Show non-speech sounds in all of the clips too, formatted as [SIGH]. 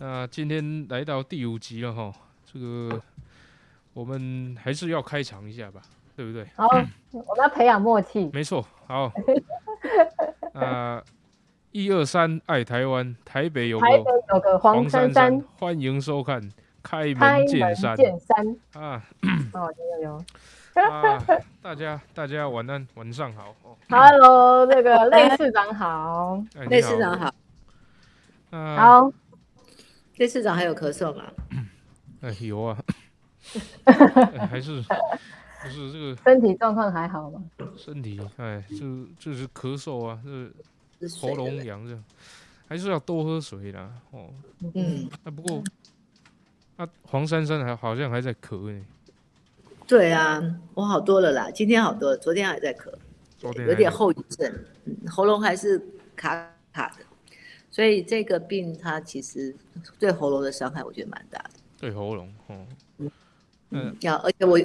那今天来到第五集了哈，这个我们还是要开场一下吧，对不对？好，我们要培养默契。没错，好。[LAUGHS] 啊，一二三，爱台湾，台北有台北有个黄珊珊，欢迎收看《开门见山》。见山啊，[COUGHS] 哦，有有有。啊，大家大家晚安，晚上好。Hello，那个类市长好，类市长好。好，类市长还有咳嗽吗？哎，有啊。[LAUGHS] 还是不是这个身体状况还好吗？身体哎，就就是咳嗽啊，这喉咙痒这样，还是要多喝水啦。哦，嗯，啊不过，啊黄珊珊还好像还在咳呢。对啊，我好多了啦，今天好多，昨天还在咳，有点后遗症，喉咙还是卡卡的，所以这个病它其实对喉咙的伤害，我觉得蛮大的。对喉咙，哦，嗯，要而且我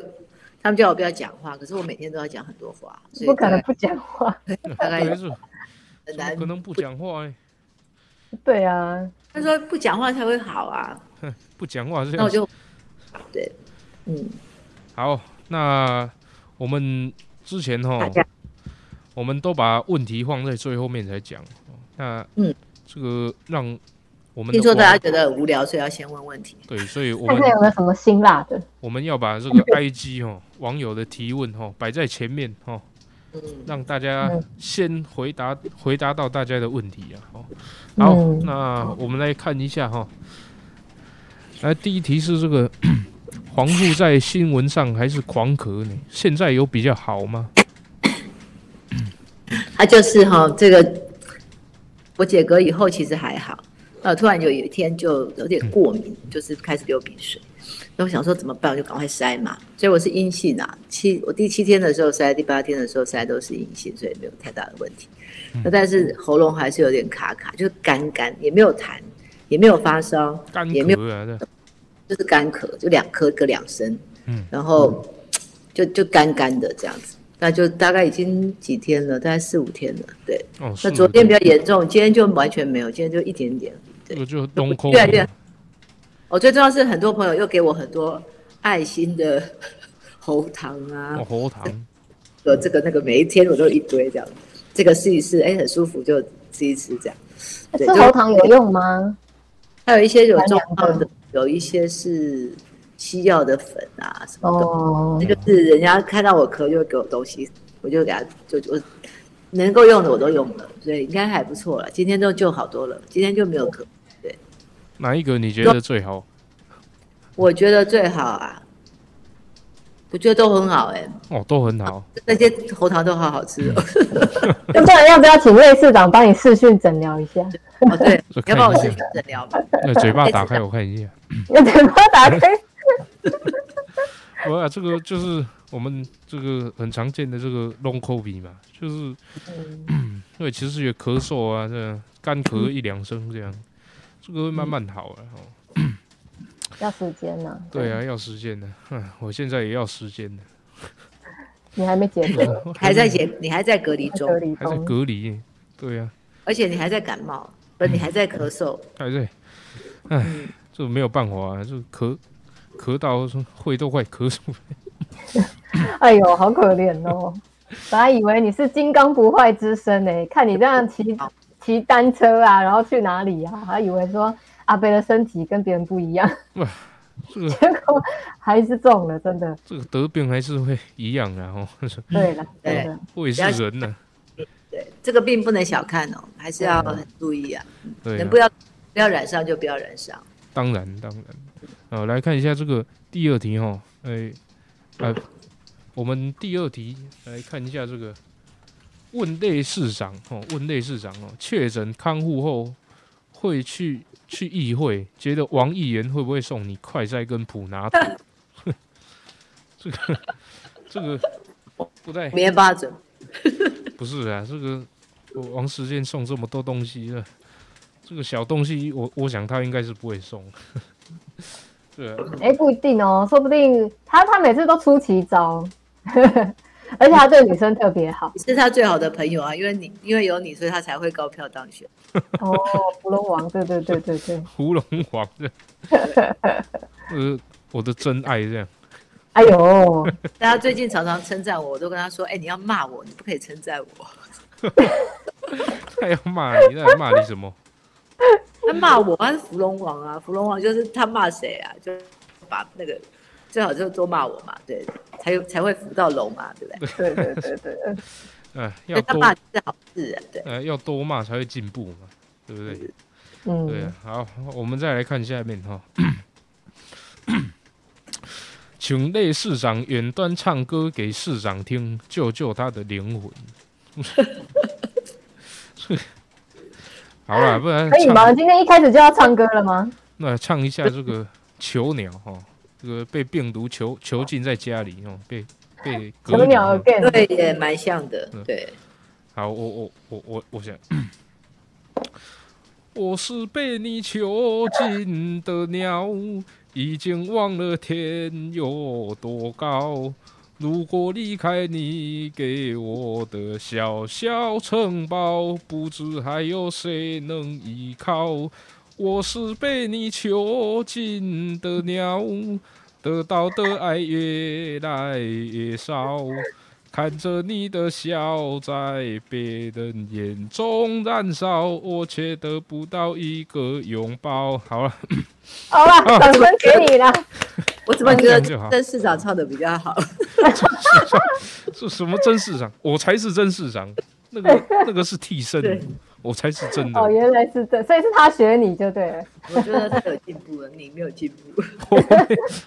他们叫我不要讲话，可是我每天都要讲很多话，不可能不讲话，[LAUGHS] 大概是很难，可能不讲话哎。对啊，他说不讲话才会好啊，不讲话是那我就对，嗯。好，那我们之前哈，我们都把问题放在最后面才讲。那嗯，这个让我们听说大家觉得无聊，所以要先问问题。对，所以我们看有没有什么辛辣的。我们要把这个 [LAUGHS] IG 哦网友的提问哦摆在前面哦，嗯，让大家先回答回答到大家的问题啊。好，那我们来看一下哈。来，第一题是这个。[COUGHS] 黄富在新闻上还是狂咳呢？现在有比较好吗？[COUGHS] 他就是哈，这个我解隔以后其实还好，呃，突然有一天就有点过敏，就是开始流鼻水。那我想说怎么办？我就赶快筛嘛。所以我是阴性啊，七我第七天的时候筛，第八天的时候筛都是阴性，所以没有太大的问题。那但是喉咙还是有点卡卡，就是干干，也没有痰，也没有发烧，也没有。就是干咳，就两颗各两声，嗯，然后 [TSK] 就就干干的这样子，那就大概已经几天了，大概四五天了，对。哦。那昨天比较严重，今天就完全没有，今天就一点点。对，就东空。越来越。我最重要是很多朋友又给我很多爱心的 [LAUGHS] 喉糖啊，喉糖。呃，这个那个每一天我都一堆这样，这个试一试，哎，很舒服就吃一吃这样。吃喉糖有用吗？还有一些有状况的。有一些是西药的粉啊什么的，那就是人家看到我咳就会给我东西，我就给他就我能够用的我都用了，所以应该还不错了。今天都就好多了，今天就没有咳。对，哪一个你觉得最好？我觉得最好啊，我觉得都很好哎。哦，都很好，那些喉糖都好好吃哦。那不然要不要请魏市长帮你视讯诊疗一下？哦，对，[LAUGHS] 要帮我视讯诊疗吧。那嘴巴 [LAUGHS] 打开，我看一下。那 [LAUGHS] 嘴巴打开。[LAUGHS] 我啊，这个就是我们这个很常见的这个 long COVID 嘛，就是，[CLEARS THROAT] 因为其实也咳嗽啊，这样干咳一两声这样，这个会慢慢好了哦。[CLEARS THROAT] 要时间呢？对啊，要时间的。嗯，我现在也要时间的。[LAUGHS] [LAUGHS] 你还没解隔？还在解？你还在隔离中？还在隔离？对呀。而且你还在感冒，不，你还在咳嗽。还在。哎。这没有办法啊，就咳咳到说会都快咳出来。[LAUGHS] 哎呦，好可怜哦！本来以为你是金刚不坏之身呢，看你这样骑 [LAUGHS] 骑单车啊，然后去哪里啊？还以为说阿贝的身体跟别人不一样。哇，这个 [LAUGHS] 结果还是中了，真的。这个得病还是会一样的哦。对了，对，会是人呢。对，这个病不能小看哦，还是要很注意啊。对，能不要不要染上就不要染上。当然，当然，呃，来看一下这个第二题哈，哎，呃，我们第二题来看一下这个问类市长哦，问类市长哦，确诊康复后会去去议会，觉得王议员会不会送你快筛跟普拿图？[LAUGHS] 这个这个不太，没八准，[LAUGHS] 不是啊，这个王时健送这么多东西了。这个小东西，我我想他应该是不会送。对，哎，不一定哦，说不定他他每次都出奇招。[LAUGHS] 而且他对女生特别好。你是他最好的朋友啊，因为你因为有你，所以他才会高票当选。哦，芙蓉王，对对对对对。胡龙 [LAUGHS] 王这，呃，[LAUGHS] 我的真爱这样。哎呦，大家最近常常称赞我，我都跟他说：“哎、你要骂我，你不可以称赞我。他要骂你，那骂你什么？[LAUGHS] 他骂我，他是芙蓉王啊，芙蓉王就是他骂谁啊，就把那个最好就多骂我嘛，对，才有才会扶到龙嘛，对不对？对对对对，呃，所 [LAUGHS] 要多骂是好事啊，对。呃要多骂才会进步嘛，对不对？对嗯对，，好，我们再来看下面哈。[COUGHS] 请类市长远端唱歌给市长听，救救他的灵魂。[LAUGHS] 好了，不然可以吗？今天一开始就要唱歌了吗？那唱一下这个囚鸟哈，这个被病毒囚囚禁在家里哦，被被隔离囚鸟哦 again，对，也蛮像的嗯，对。好，我我我我我想，我是被你囚禁的鸟，已经忘了天有多高。如果离开你给我的小小城堡，不知还有谁能依靠。我是被你囚禁的鸟，得到的爱越来越少。看着你的笑在别人眼中燃烧，我却得不到一个拥抱。好了，好了，掌声给你了。[LAUGHS] 我怎么觉得这样就好曾市长唱的比较好？[LAUGHS] 是什么真市长？我才是真市长，那个 [LAUGHS] 那个是替身，我才是真的。哦，原来是这，所以是他学你就对了。我觉得他有进步了，你没有进步。我没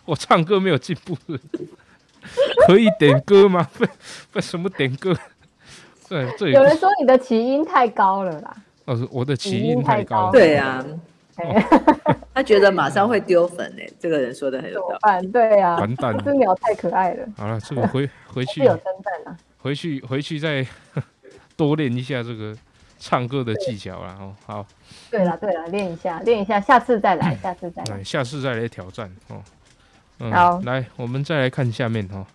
我唱歌没有进步，可以点歌吗？不不，什么点歌？对，这里有人说你的起音太高了啦。哦，我的起起音音太高。对啊，哎 [LAUGHS] 他觉得马上会丢粉诶，这个人说的很有道理。对啊，完蛋这只鸟太可爱了，好了，这个回回去是有称赞啊。回去回去再 [LAUGHS] 多练一下这个唱歌的技巧啦。哦。好，对了对了，练一下练一下，下次再来，下次再来。哎，下次再来挑战哦。嗯好来，我们再来看下面哈、哦，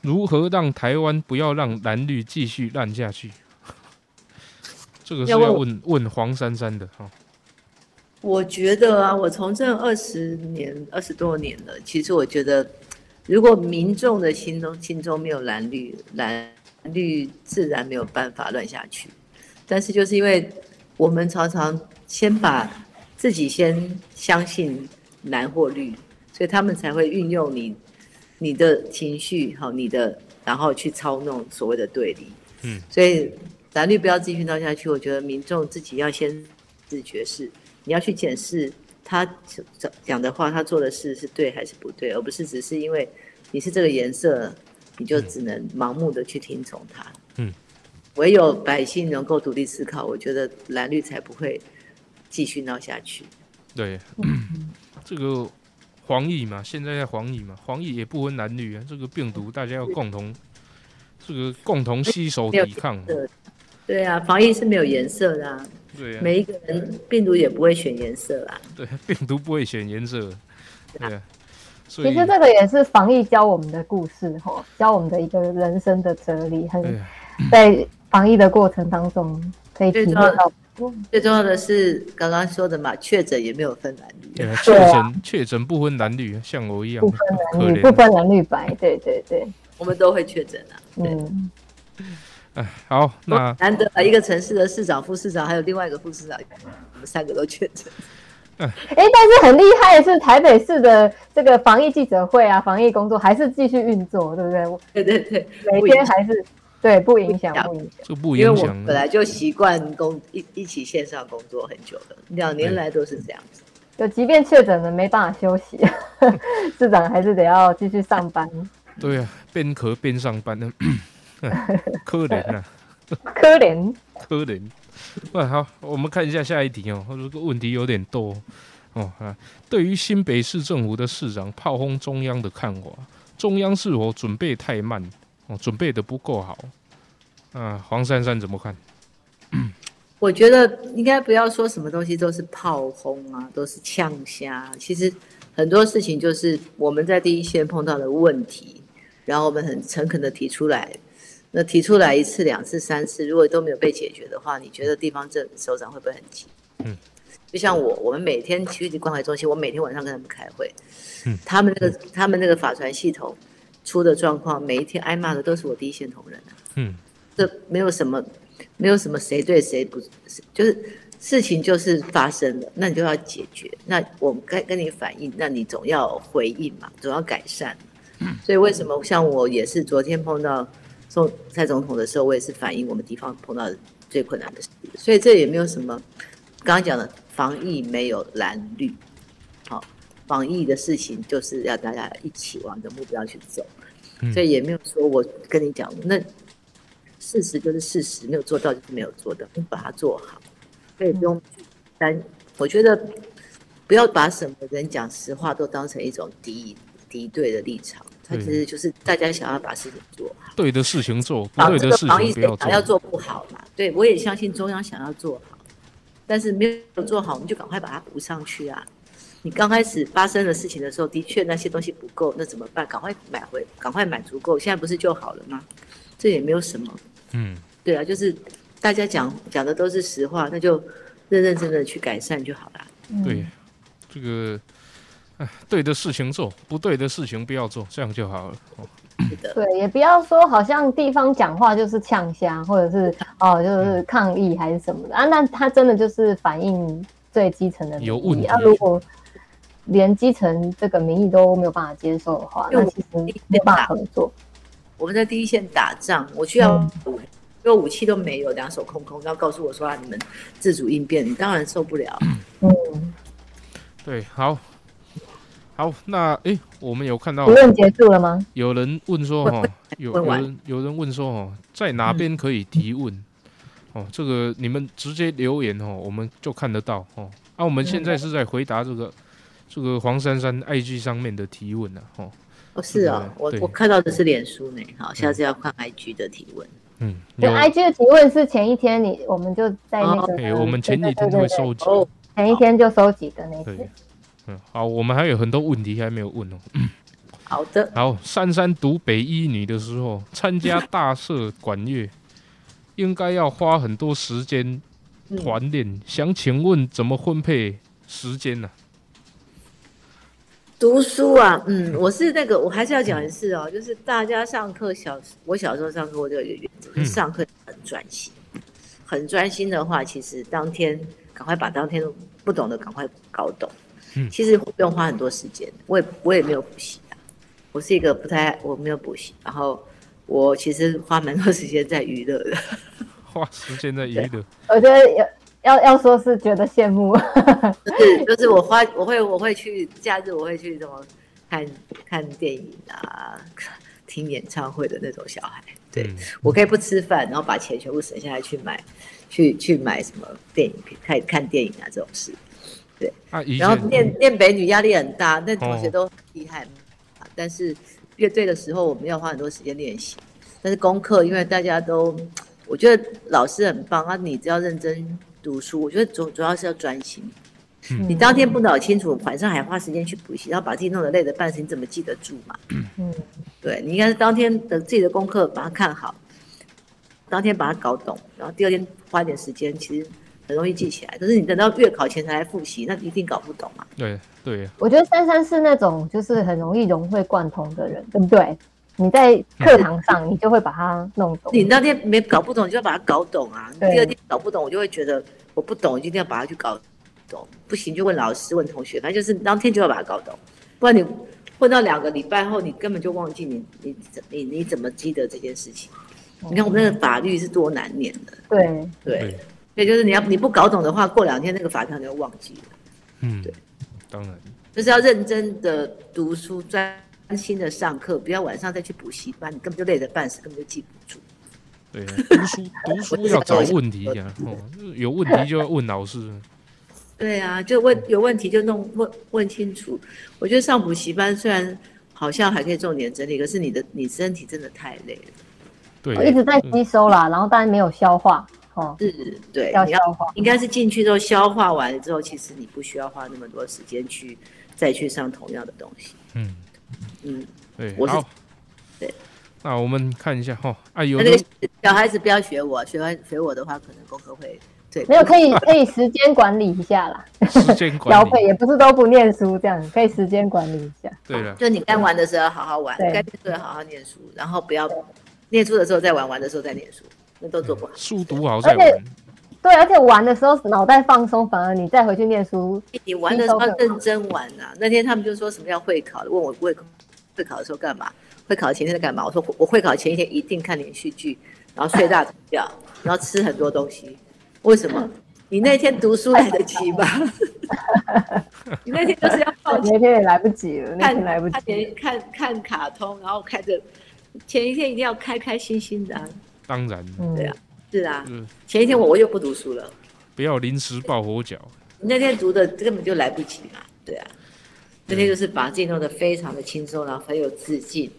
如何让台湾不要让蓝绿继续烂下去？[LAUGHS] 这个是要要问问问黄珊珊的哈、哦。我觉得啊，我从政二十年、二十多年了，其实我觉得，如果民众的心中心中没有蓝绿，蓝绿自然没有办法乱下去。但是就是因为我们常常先把自己先相信蓝或绿，所以他们才会运用你你的情绪，好你的，然后去操弄所谓的对立。嗯，所以蓝绿不要继续闹下去，我觉得民众自己要先自觉是。你要去检视他讲讲的话，他做的事是对还是不对，而不是只是因为你是这个颜色，你就只能盲目的去听从他。嗯，唯有百姓能够独立思考，我觉得蓝绿才不会继续闹下去。对，这个黄疫嘛，现在在黄疫嘛，黄疫也不分男女啊。这个病毒大家要共同这个共同携手抵抗。对对啊，防疫是没有颜色的啊。对啊，每一个人病毒也不会选颜色啦。对，[LAUGHS] 病毒不会选颜色。对啊，所以其实这个也是防疫教我们的故事哈，教我们的一个人生的哲理，很在防疫的过程当中可以体会到。最重要的是刚刚说的嘛，确诊也没有分男女。对啊，确诊确诊不分男女，像我一样不分可蓝绿，不。分蓝绿白，对对对，我们都会确诊啊。嗯，哎，好，那难得啊，一个城市的市长、副市长，还有另外一个副市长，我们三个都确诊。哎，但是很厉害的是台北市的这个防疫记者会啊，防疫工作还是继续运作，对不对？对对对，每天还是对不影响，不影响。这不因为我影响本来就习惯工一一起线上工作很久了，两年来都是这样子。就即便确诊了，没办法休息，[LAUGHS] 市长还是得要继续上班。对啊，边咳边上班呢，[COUGHS] 可怜啊，[LAUGHS] 可怜，可怜。那好，我们看一下下一题哦。这个问题有点多哦啊。对于新北市政府的市长炮轰中央的看法，中央是否准备太慢哦，准备的不够好？啊，黄珊珊怎么看？[COUGHS] 我觉得应该不要说什么东西都是炮轰啊，都是呛虾。其实很多事情就是我们在第一线碰到的问题，然后我们很诚恳的提出来，那提出来一次、两次、三次，如果都没有被解决的话，你觉得地方政首长会不会很急？嗯，就像我，我们每天区域关怀中心，我每天晚上跟他们开会，嗯，他们那个他们那个法传系统出的状况，每一天挨骂的都是我第一线同仁啊。嗯，这没有什么，没有什么谁对谁不，就是事情就是发生了，那你就要解决。那我们该跟你反映，那你总要回应嘛，总要改善。所以为什么像我也是昨天碰到宋蔡总统的时候，我也是反映我们地方碰到最困难的事。所以这也没有什么，刚刚讲的防疫没有蓝绿，好，防疫的事情就是要大家一起往着目标去走。嗯所以也没有说我跟你讲，那事实就是事实，没有做到就是没有做到，你把它做好，所以不用去担。我觉得不要把什么人讲实话都当成一种敌敌对的立场，它其实就是大家想要把事情做好。对的事情做，不防这个对的事防疫谁情不要做想。要做不好嘛？对我也相信中央想要做好，但是没有做好，我们就赶快把它补上去啊！你刚开始发生的事情的时候，的确那些东西不够，那怎么办？赶快买回，赶快买足够，现在不是就好了吗？这也没有什么。嗯，对啊，就是大家讲讲的都是实话，那就认认真真的去改善就好了。嗯对，这个，哎，对的事情做，不对的事情不要做，这样就好了。哦是的，对，也不要说好像地方讲话就是呛虾，或者是 [LAUGHS] 哦就是抗议还是什么的啊，那他真的就是反映最基层的民有问题意啊。如果连基层这个民意都没有办法接受的话，那其实没有办法合作。我们在第一线打仗，我需要因为武器都没有，两手空空，然后告诉我说啊，你们自主应变，你当然受不了。嗯，对，好，好，那诶，我们有看到评论结束了吗？有人问说哈，有有人有人问说哦，在哪边可以提问？哦，这个你们直接留言哦，我们就看得到哦。啊，我们现在是在回答这个这个黄珊珊 IG 上面的提问呢、哦。哦，是啊、我我看到的是脸书呢，好，下次要看 IG 的提问。嗯，对有，，IG 的提问是前一天你我们就在那个，哎，我们前几天对对对对会收集。哦，前一天就收集的那对些。，嗯，好，我们还有很多问题还没有问哦。[COUGHS] 好的，好，珊珊读北一女的时候，参加大社管乐，应该要花很多时间嗯团练。想请问怎么分配时间呢、读书啊，嗯，我是那个，我还是要讲一次哦，就是大家上课小，我小时候上课我就有一个原则，就是上课很专心，很专心的话，其实当天赶快把当天不懂的赶快搞懂。嗯其实不用花很多时间，我也我也没有补习啊，我是一个不太我没有补习，然后我其实花蛮多时间在娱乐的。花时间在娱乐，我觉得要要要说是觉得羡慕，[LAUGHS] 就是就是我花我会我会去假日我会去什么看看电影啊，听演唱会的那种小孩。对、嗯我可以不吃饭，然后把钱全部省下来去买去去买什么电影片看看电影啊这种事。啊，然后前练练北女压力很大，那同学哦都很厉害啊。但是乐队的时候我们要花很多时间练习，但是功课因为大家都，我觉得老师很棒啊，你只要认真读书，我觉得主主要是要专心。你当天不搞清楚，晚上还花时间去补习，然后把自己弄得累得半死，你怎么记得住嘛？嗯，对你应该是当天的自己的功课把它看好，当天把它搞懂，然后第二天花一点时间，其实很容易记起来。可是你等到月考前才来复习，那一定搞不懂嘛。对对，我觉得珊珊是那种就是很容易融会贯通的人，对不对？你在课堂上你就会把它弄懂。你那天没搞不懂，你就要把它搞懂啊。你第二天搞不懂，我就会觉得我不懂，一定要把它去搞懂。不行就问老师、问同学，反正就是当天就要把它搞懂，不然你混到两个礼拜后，你根本就忘记你你你你怎么记得这件事情。你看我们那个法律是多难念的，对，对，对，所以就是你要你不搞懂的话，过两天那个法条你就忘记了。嗯对，当然，就是要认真的读书，专心的上课，不要晚上再去补习班，你根本就累得半死，根本就记不住。对，读书 [LAUGHS] 读书要找问题呀、哦，有问题就要问老师。对啊，就问有问题就弄问问清楚。我觉得上补习班虽然好像还可以重点整理，可是你的你身体真的太累了。对，我一直在嗯吸收啦，然后当然没有消化，哦，是，对，你要要消化。应该是进去之后消化完了之后，其实你不需要花那么多时间去再去上同样的东西。嗯，嗯，对，我是好，对，那我们看一下哈，啊，有那个小孩子不要学我，学完学我的话，可能功课会对。没有可以可以时间管理一下啦，时间管理，也不是都不念书这样，可以时间管理一下。对了，就你该玩的时候好好玩，该念书要好好念书，然后不要念书的时候再玩，玩的时候再念书，那都做不好。书读好再而且玩，对，而且玩的时候脑袋放松，反而你再回去念书，你玩的时候要认真玩啊、那天他们就说什么要会考，问我会会考的时候干嘛？会考前一天在干嘛？我说我会考前一天一定看连续剧，然后睡大觉，然后吃很多东西。为什么？你那天读书来得及吗？[LAUGHS] 你那天就是要放那天也来不及了，那看天来不看及。连看看卡通，然后开着前一天一定要开开心心的、啊。当然，嗯对啊，是啊，嗯，前一天我我又不读书了，不要临时抱佛脚，你那天读的根本就来不及嘛，对啊，那天就是把自己弄得非常的轻松，然后很有自信，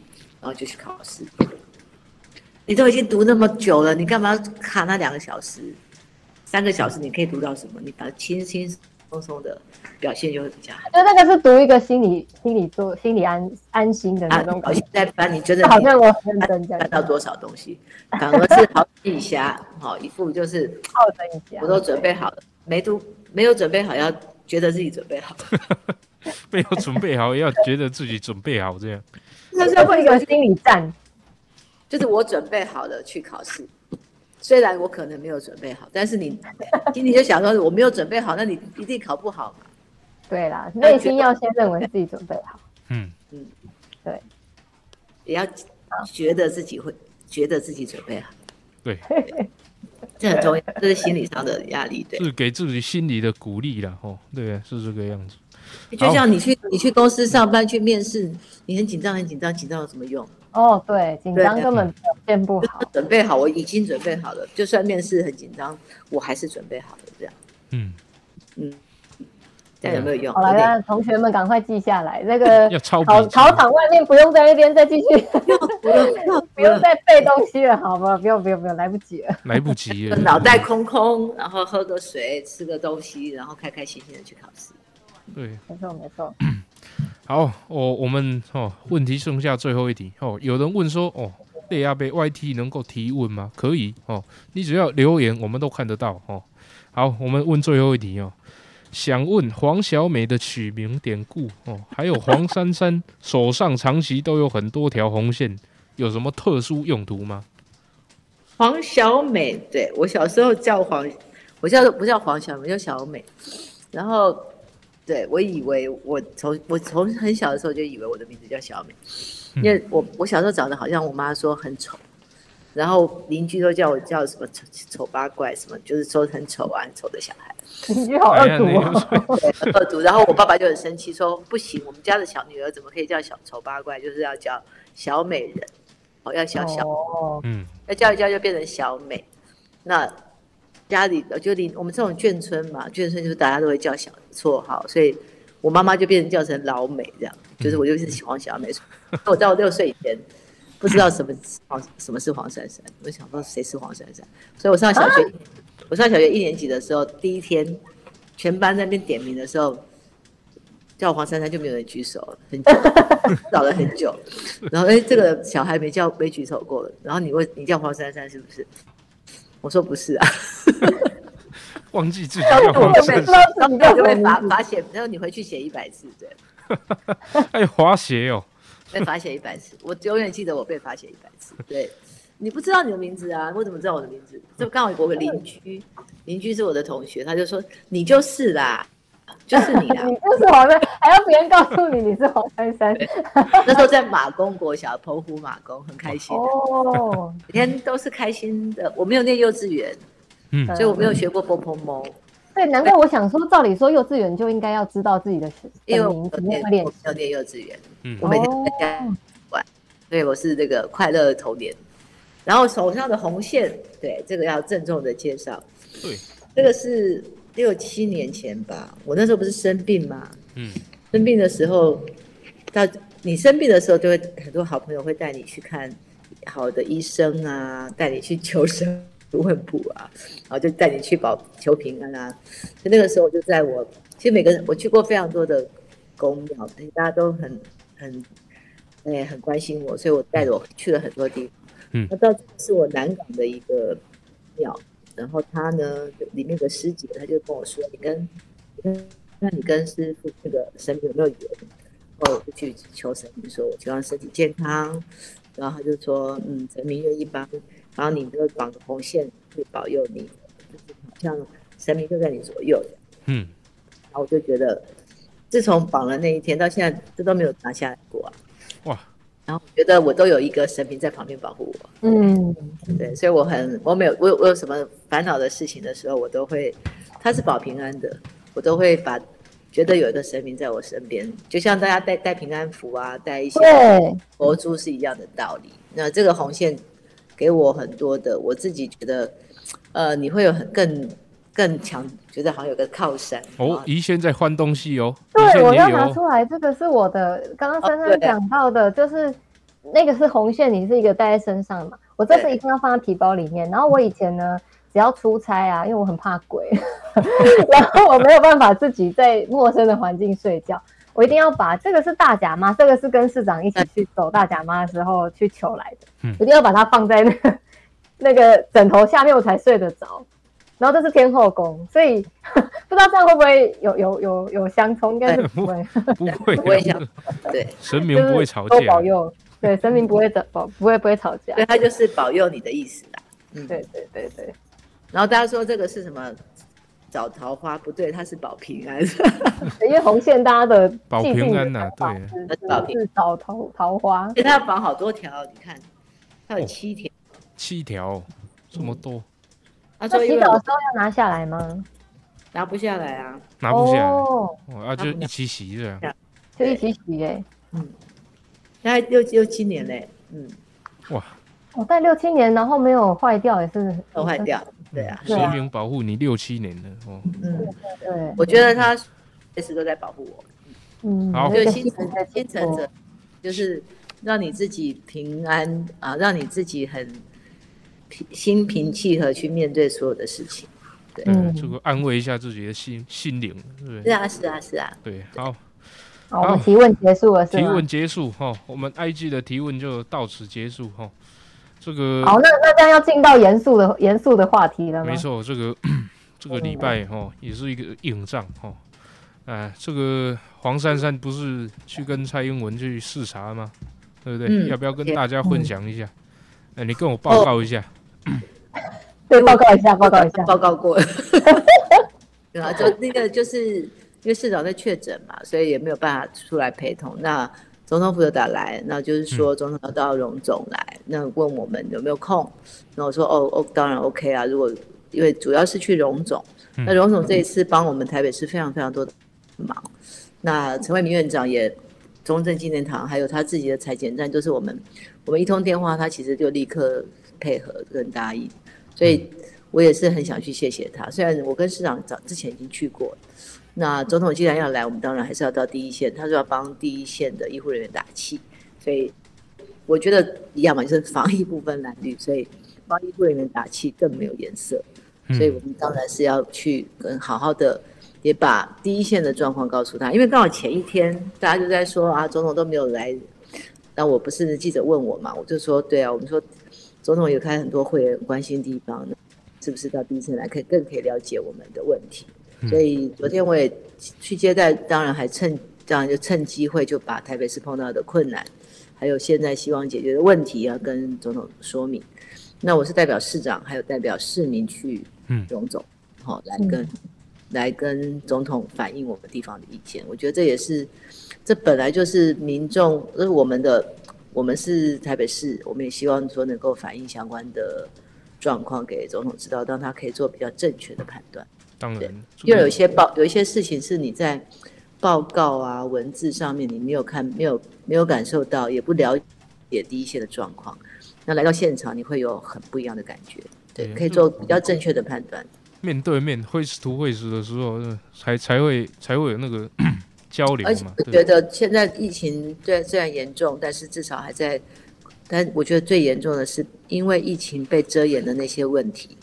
然后就去考试。你都已经读那么久了，你干嘛要卡那两个小时、三个小时？你可以读到什么？你把它轻轻松松的表现就会比较好。就那个是读一个心理心理做心理安安心的那啊，种感觉表现，在班你真的好像我很认真这样看到多少东西，反而是好一下，好一副就是好整一下我。都准备好了，没读没有准备好，要觉得自己准备好，[LAUGHS] [LAUGHS] 没有准备好，要觉得自己准备好，这样，就是这是一个心理战，就是我准备好了去考试，虽然我可能没有准备好，但是你心里就想说我没有准备好，那你一定考不好嘛。对啦，内心要先认为自己准备好。嗯。嗯，对，也要觉得自己会，觉得自己准备好，对，[LAUGHS] 这很重要，这是心理上的压力。对，是给自己心理的鼓励了，哦，对，是这个样子，就像你去你去公司上班去面试，你很紧张很紧张，紧张有什么用？哦，对，紧张根本表现不好。准备好，我已经准备好了，就算面试很紧张，我还是准备好了，这样，嗯，嗯，这样有没有用？好了，那同学们赶快记下来，那个 [LAUGHS] 要考考场外面不用在那边再继续，不用不用 [LAUGHS] 不用再背东西了，好吧？不用不用不用，来不及了。来不及了，[LAUGHS] 脑袋空空，然后喝个水，吃个东西，然后开开心心的去考试。对，没错没错，[COUGHS] 好，哦，我们哦，问题剩下最后一题哦。有人问说，哦，类亚杯 YT 能够提问吗？可以哦，你只要留言，我们都看得到哦。好，我们问最后一题哦。想问黄小美的取名典故哦，还有黄珊珊手上长期都有很多条红线，有什么特殊用途吗？黄小美，对我小时候叫黄，我叫不叫黄小美，叫小美。然后，对我以为我从我从很小的时候就以为我的名字叫小美，因为我我小时候长得好像我妈说很丑，然后邻居都叫我叫什么丑丑八怪，什么就是说很丑啊，很丑的小孩。[LAUGHS] 邻居好恶毒哎呀哦。[LAUGHS] [LAUGHS] 对，很恶毒。然后我爸爸就很生气，说不行，我们家的小女儿怎么可以叫小丑八怪，就是要叫小美人，哦，要小小，哦，嗯，要叫一叫就变成小美。那家里就邻我们这种眷村嘛，眷村就是大家都会叫小绰号，所以我妈妈就变成叫成老美这样，就是我就是喜欢小美。[LAUGHS] 我在我六岁以前不知道什么黄什么是黄珊珊，我想不到谁是黄珊珊，所以我上小学，我上小学一年级的时候，第一天全班在那边点名的时候。叫黄珊珊就没有人举手，很久，[LAUGHS] 找了很久，然后哎，这个小孩没叫没举手过了，然后你问你叫黄珊珊是不是？我说不是啊，忘记自己叫黄我没知珊珊，道自己叫就会什么名字。罚罚写，然后你回去写一百次，对，哎，罚写哦，被罚写一百次，我永远记得我被罚写一百次。对，你不知道你的名字啊？我怎么知道我的名字？就刚好有个邻居，邻居是我的同学，他就说你就是啦，就是你啦。[LAUGHS] 你就是黄山，还要别人告诉你 [LAUGHS] 你是黄珊珊。那时候在马公国小，澎湖马公，很开心，哦，每天都是开心的。我没有念幼稚园，嗯，所以我没有学过波波猫，对，难怪我想说，照理说幼稚园就应该要知道自己的因为我没有那个练习。念幼稚园。嗯我每天在家玩，所以我是这个快乐童年。然后手上的红线，对这个要郑重的介绍。对，这个是六七年前吧，我那时候不是生病嘛，嗯，生病的时候，到你生病的时候，就会很多好朋友会带你去看好的医生啊，带你去求神问卜啊，然后就带你去保求平安啊。所以那个时候就在我，其实每个人我去过非常多的宫庙，大家都很很哎很关心我，所以我带着我去了很多地方。嗯那到这是我南港的一个庙，然后他呢里面的师姐他就跟我说，你跟你跟那你跟师傅那个神明有没有缘？然后我就去求神明说，我希望身体健康。然后他就说，嗯，神明愿意帮帮你这个绑个红线，会保佑你，就是好像神明就在你左右。嗯，然后我就觉得，自从绑了那一天到现在，这都没有拿下来过啊。哇，然后我觉得我都有一个神明在旁边保护我，嗯，对，所以我很我没有我有我有什么烦恼的事情的时候，我都会，他是保平安的，我都会把觉得有一个神明在我身边，就像大家带带平安符啊，带一些，佛珠是一样的道理。那这个红线给我很多的，我自己觉得，呃，你会有很更更强，觉得好像有个靠山哦，啊姨现在换东西哦，对，我要拿出来，这个是我的，刚刚珊珊讲到的，就是那个是红线，你是一个戴在身上嘛，我这次一定要放在皮包里面。然后我以前呢，只要出差啊，因为我很怕鬼，[LAUGHS] 然后我没有办法自己在陌生的环境睡觉，我一定要把这个是大甲妈，这个是跟市长一起去走大甲妈的时候去求来的，嗯一定要把它放在那个那个枕头下面，我才睡得着。然后这是天后宫，所以 [LAUGHS] 不知道这样会不会有有有有相冲，应该是不会，不会不会啊想对，神明不会吵都架保佑，对神明不会吵保不会不会吵架。对，他就是保佑你的意思啦。嗯，对对对对，然后大家说这个是什么？找桃花不对，它是保平安。[LAUGHS] 因为红线大家的保平安呐对。是保平是找桃桃花，而且它要绑好多条，你看，它有哦。七条。七条这么多，他说因那洗澡的时候要拿下来吗？拿不下来啊，拿不下来，哦，哦啊就一起洗这样，就一起洗耶。大概六六七年嘞，嗯，哇，我戴六七年，然后没有坏掉，也是都坏掉。对啊，神明保护你六七年了哦，嗯，对，我觉得他随时都在保护我。嗯，好。就心诚的心诚者，就是让你自己平安啊，让你自己很平心平气和去面对所有的事情。对，嗯这个安慰一下自己的心心灵，对不是对？啊，是啊，是啊。对，好，好，我们提问结束了是？提问结束哈，我们 IG 的提问就到此结束哈。这个好，那那这样要进到严肃的严肃的话题了吗？没错，这个 [CLEARS THROAT] 这个礼拜哈也是一个硬仗哈。哎，这个黄珊珊不是去跟蔡英文去视察吗？对不对？嗯要不要跟大家分享一下？哎，你跟我报告一下。对，报告一下，报告一下。报告过。[LAUGHS] 对啊，就那个就是因为市长在确诊嘛，所以也没有办法出来陪同。那总统府有打来，那就是说总统要到荣总来，那问我们有没有空。那我说哦哦，当然 OK 啊。如果因为主要是去荣总，嗯那荣总这一次帮我们台北市非常非常多的忙。那陈为民院长也中正纪念堂，还有他自己的裁剪站，就是我们我们一通电话，他其实就立刻配合跟答应，所以我也是很想去谢谢他。虽然我跟市长早之前已经去过了，那总统既然要来，我们当然还是要到第一线，他说要帮第一线的医护人员打气，所以我觉得一样嘛，就是防疫部分蓝绿，所以帮医护人员打气更没有颜色。嗯所以我们当然是要去跟好好的，也把第一线的状况告诉他。因为刚好前一天大家就在说啊，总统都没有来，那我不是记者问我嘛，我就说对啊，我们说总统有开很多会，很关心地方，是不是到第一线来可以更可以了解我们的问题？所以昨天我也去接待，当然还趁这样就趁机会就把台北市碰到的困难，还有现在希望解决的问题要跟总统说明。那我是代表市长，还有代表市民去嗯荣总，好、来跟、来跟总统反映我们地方的意见。我觉得这也是，这本来就是民众，就是，我们的我们是台北市，我们也希望说能够反映相关的状况给总统知道，让他可以做比较正确的判断。当然，这因为有一些报有一些事情是你在报告啊文字上面你没有看没有没有感受到，也不了解第一线的状况，那来到现场你会有很不一样的感觉，对，可以做比较正确的判断。面对面会师图会师的时候，呃才才会才会有那个交流而且。我觉得现在疫情虽然虽然严重，但是至少还在。但我觉得最严重的是，因为疫情被遮掩的那些问题，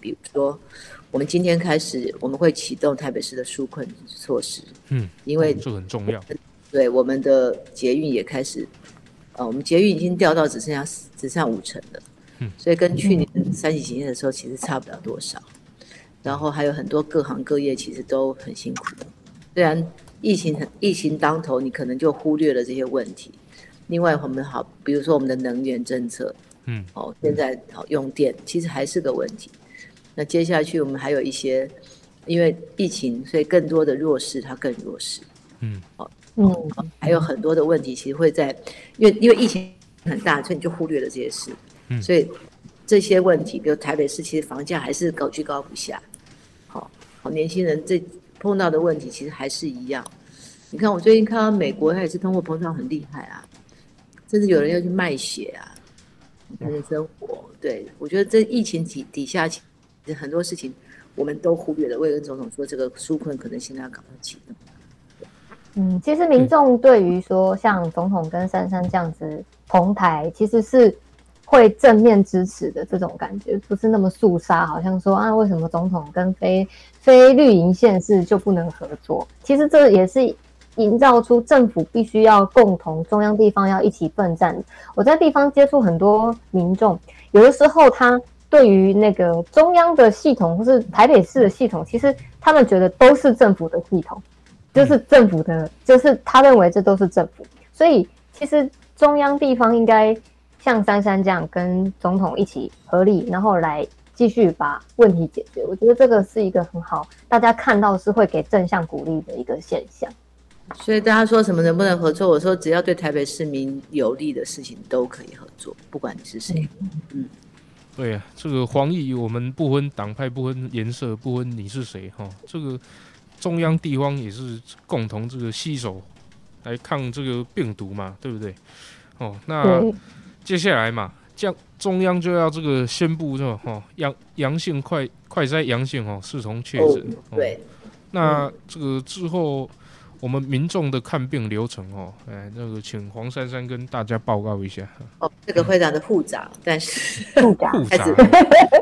比如说，我们今天开始我们会启动台北市的纾困措施，嗯，因为这很重要。对我们的捷运也开始呃，我们捷运已经掉到只剩下只剩下五成了，嗯所以跟去年三级警戒的时候其实差不了多少。然后还有很多各行各业其实都很辛苦的，虽然疫情很疫情当头，你可能就忽略了这些问题。另外，我们好，比如说我们的能源政策，嗯，哦，现在好用电其实还是个问题。那接下去我们还有一些，因为疫情，所以更多的弱势它更弱势。嗯嗯，还有很多的问题，其实会在，因为因为疫情很大，所以你就忽略了这些事，嗯所以这些问题，比如台北市其实房价还是高居高不下，好，好年轻人这碰到的问题其实还是一样。你看我最近看到美国，它也是通货膨胀很厉害啊，甚至有人要去卖血啊，才能生活。对我觉得这疫情底底下，很多事情我们都忽略了。我也跟总统说，这个纾困可能现在要赶快启动。嗯，其实民众对于说像总统跟珊珊这样子同台，其实是会正面支持的这种感觉，不是那么肃杀，好像说啊，为什么总统跟非非绿营县市就不能合作？其实这也是营造出政府必须要共同，中央地方要一起奋战。我在地方接触很多民众，有的时候他对于那个中央的系统或是台北市的系统，其实他们觉得都是政府的系统。就是政府的，就是他认为这都是政府，所以其实中央地方应该像珊珊这样跟总统一起合力，然后来继续把问题解决。我觉得这个是一个很好，大家看到是会给正向鼓励的一个现象。所以大家说什么能不能合作？我说只要对台北市民有利的事情都可以合作，不管你是谁。嗯对呀、这个黄奕我们不分党派、不分颜色、不分你是谁哈，这个中央地方也是共同这个携手来抗这个病毒嘛，对不对？哦，那对，接下来嘛，这样中央就要这个宣布这哈阳阳性快快筛阳性哦，视同确诊。哦对，那这个之后，我们民众的看病流程哦，哎，那个请黄珊珊跟大家报告一下。哦，这个非常的复杂，但是复杂，复杂还是，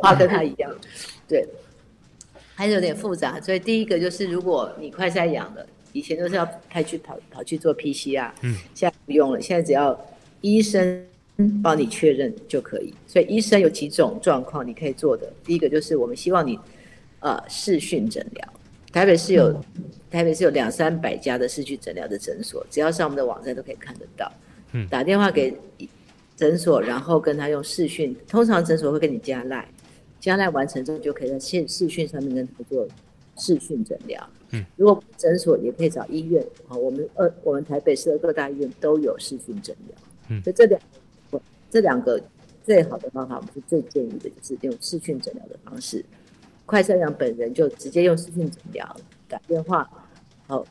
话跟他一样，对，还是有点复杂。所以第一个就是，如果你快筛阳了，以前都是要派去跑跑去做 PCR，嗯，现在不用了，现在只要医生帮你确认就可以。所以医生有几种状况你可以做的，第一个就是我们希望你呃视讯诊疗，台北市有、台北市有两三百家的视讯诊疗的诊所，只要上我们的网站都可以看得到。嗯打电话给诊所，然后跟他用视讯，通常诊所会跟你加赖，加赖完成之后就可以在线视讯上面跟他做视讯诊疗。嗯，如果诊所也可以找医院好，我们二我们台北市的各大医院都有视讯诊疗。嗯所以这两这两个最好的方法，我们是最建议的，就是用视讯诊疗的方式。快筛阳本人就直接用视讯诊疗，打电话，好，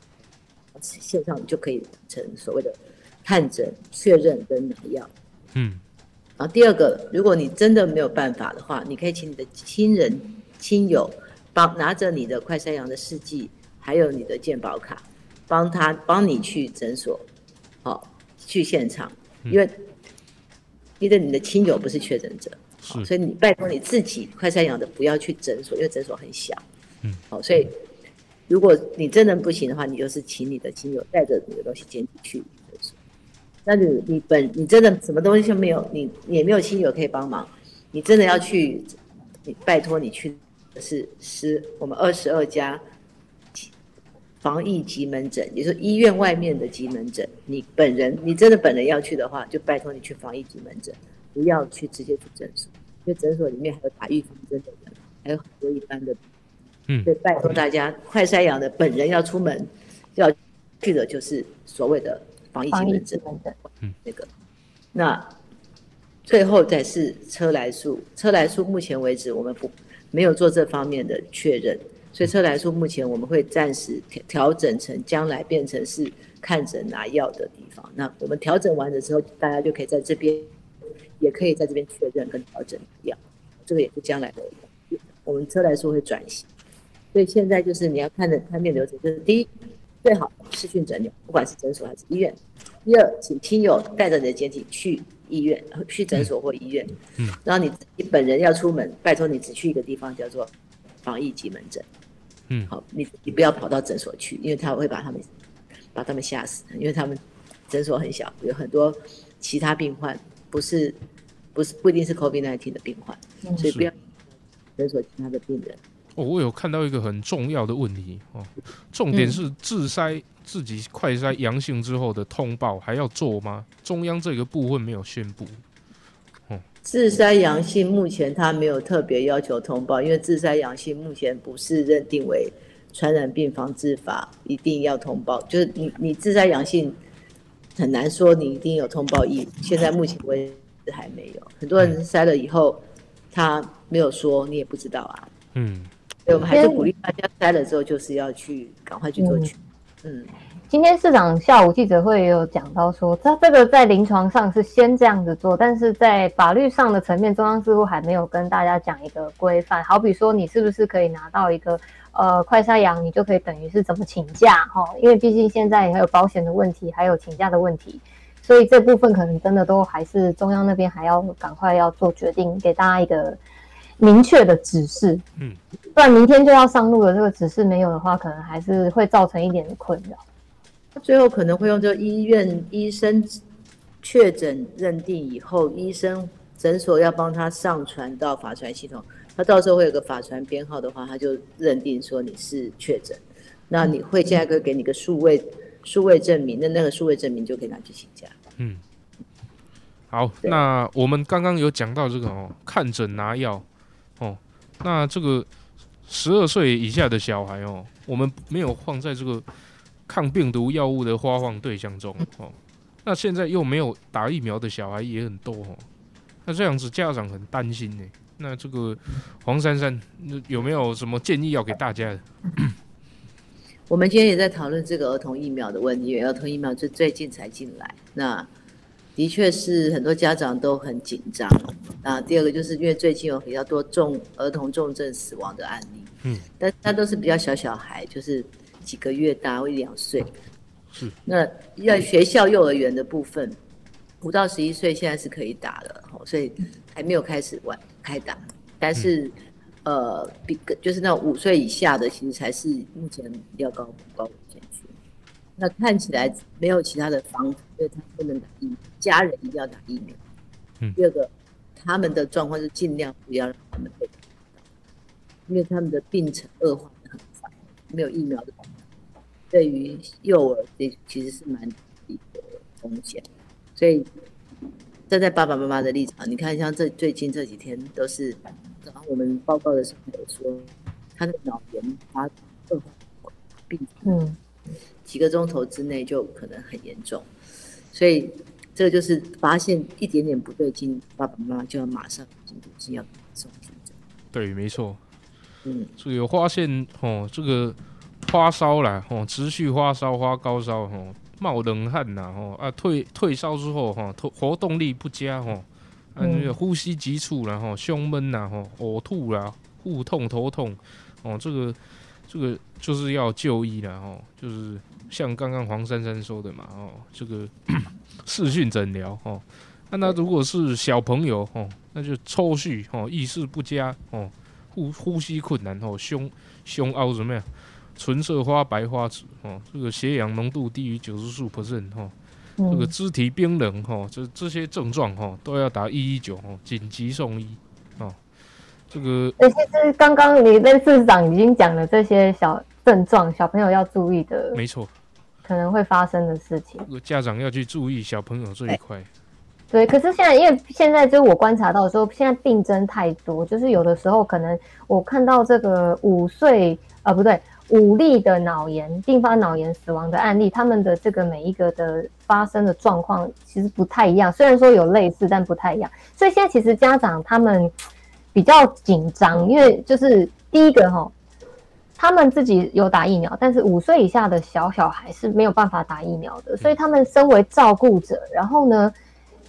线上就可以完成所谓的看诊、确认跟拿药。嗯然后第二个，如果你真的没有办法的话，你可以请你的亲人、亲友帮拿着你的快筛阳的试剂，还有你的健保卡，帮他帮你去诊所，哦，去现场，因为因为你的亲友不是确诊者，是。好所以你拜托你自己快筛阳的不要去诊所，因为诊所很小，嗯，好，所以如果你真的不行的话，你就是请你的亲友带着你的东西检体去诊所。那你你本你真的什么东西都没有，你你也没有亲友可以帮忙，你真的要去，你拜托你去的是十我们二十二家防疫急门诊，也就是医院外面的急门诊。你本人你真的本人要去的话，就拜托你去防疫急门诊，不要去直接去诊所，因为诊所里面还有打预防针的人，还有很多一般的。嗯所以拜托大家，快筛阳的本人要出门要去的就是所谓的防疫急防疫门诊。嗯，那个，那最后再是车来素，车来素目前为止我们不没有做这方面的确认，所以车来说目前我们会暂时调调整成将来变成是看诊拿药的地方。那我们调整完了之后，大家就可以在这边，也可以在这边确认跟调整拿药，这个也是将来的我们车来说会转型。所以现在就是你要看的看病流程，就是第一，最好视讯诊疗，不管是诊所还是医院。第二，请亲友带着你的简体去医院、去诊所或医院。嗯，然后你自己本人要出门，拜托你只去一个地方，叫做防疫急门诊。嗯好，你你不要跑到诊所去，因为他会把他们把他们吓死，因为他们诊所很小，有很多其他病患，不是不是不一定是 COVID-19 的病患，嗯所以不要诊所其他的病人。哦，我有看到一个很重要的问题哦，重点嗯是自筛自己快筛阳性之后的通报还要做吗？中央这个部分没有宣布。自筛阳性目前他没有特别要求通报，因为自筛阳性目前不是认定为传染病防治法一定要通报，就是你你自筛阳性很难说你一定有通报义务，现在目前为止还没有，很多人筛了以后他没有说，你也不知道啊，嗯，所以我们还是鼓励大家筛了之后就是要去赶快去做取，嗯，今天市长下午记者会也有讲到说，他这个在临床上是先这样子做，但是在法律上的层面，中央似乎还没有跟大家讲一个规范。好比说，你是不是可以拿到一个呃快筛阳，你就可以等于是怎么请假哈？因为毕竟现在还有保险的问题，还有请假的问题，所以这部分可能真的都还是中央那边还要赶快要做决定，给大家一个明确的指示。嗯，不然明天就要上路了，这个指示没有的话，可能还是会造成一点的困扰。他最后可能会用这个医院医生确诊认定以后，医生诊所要帮他上传到法传系统，他到时候会有个法传编号的话，他就认定说你是确诊，那你会现在会给你个数位数位证明，那那个数位证明就可以拿去请假。嗯好，那我们刚刚有讲到这个哦，看诊拿药哦，那这个十二岁以下的小孩哦，我们没有放在这个抗病毒药物的发放对象中哦。那现在又没有打疫苗的小孩也很多哦，那这样子家长很担心呢。那这个黄珊珊有没有什么建议要给大家的？[COUGHS] 我们今天也在讨论这个儿童疫苗的问题，因为儿童疫苗最最近才进来，那的确是很多家长都很紧张。那第二个就是因为最近有比较多重儿童重症死亡的案例，嗯，但他都是比较小小孩，就是几个月大或一两岁。是，那要学校幼儿园的部分，五到十一岁现在是可以打的，哦所以还没有开始玩开打，但是。呃，比就是那种五岁以下的，其实才是目前比较高高危险区。那看起来没有其他的方法，因为他不能打疫苗，家人一定要打疫苗。嗯第二个，他们的状况是尽量不要让他们被打，因为他们的病程恶化没有疫苗的，对于幼儿这其实是蛮低的风险。所以站在爸爸妈妈的立场，你看像这最近这几天都是。然后我们报告的时候有说，他的脑炎发恶化病，嗯，几个钟头之内就可能很严重，所以这个就是发现一点点不对劲，爸爸妈妈就要马上紧急性要送急诊。对，没错，嗯，这个有发现哦，这个发烧啦，哦，持续发烧、发高烧，哦，冒冷汗呐，哦啊，退退烧之后，哈，活活动力不佳，哦。啊，那个呼吸急促然后胸闷呐，哦，呕吐啦，腹痛、头痛，哦，这个这个就是要就医了，哦，就是像刚刚黄珊珊说的嘛，哦，这个 [COUGHS] 视讯诊疗，哦，那那如果是小朋友，哦，那就抽搐，哦，意识不佳，哦，呼呼吸困难，哦，胸胸凹怎么样？唇色花白花紫，哦，这个血氧浓度低于九十数 percent，哦。这个肢体冰冷哈，这这些症状哈都要打一一九哈，紧急送医哦。这个其实刚刚你跟市长已经讲了这些小症状，小朋友要注意的，没错，可能会发生的事情。这个家长要去注意小朋友这一块。对，可是现在因为现在就是我观察到说，现在病症太多，就是有的时候可能我看到这个五岁啊不对。五例的脑炎并发脑炎死亡的案例，他们的这个每一个的发生的状况其实不太一样，虽然说有类似，但不太一样。所以现在其实家长他们比较紧张，因为就是第一个哈，他们自己有打疫苗，但是五岁以下的小小孩是没有办法打疫苗的，所以他们身为照顾者，然后呢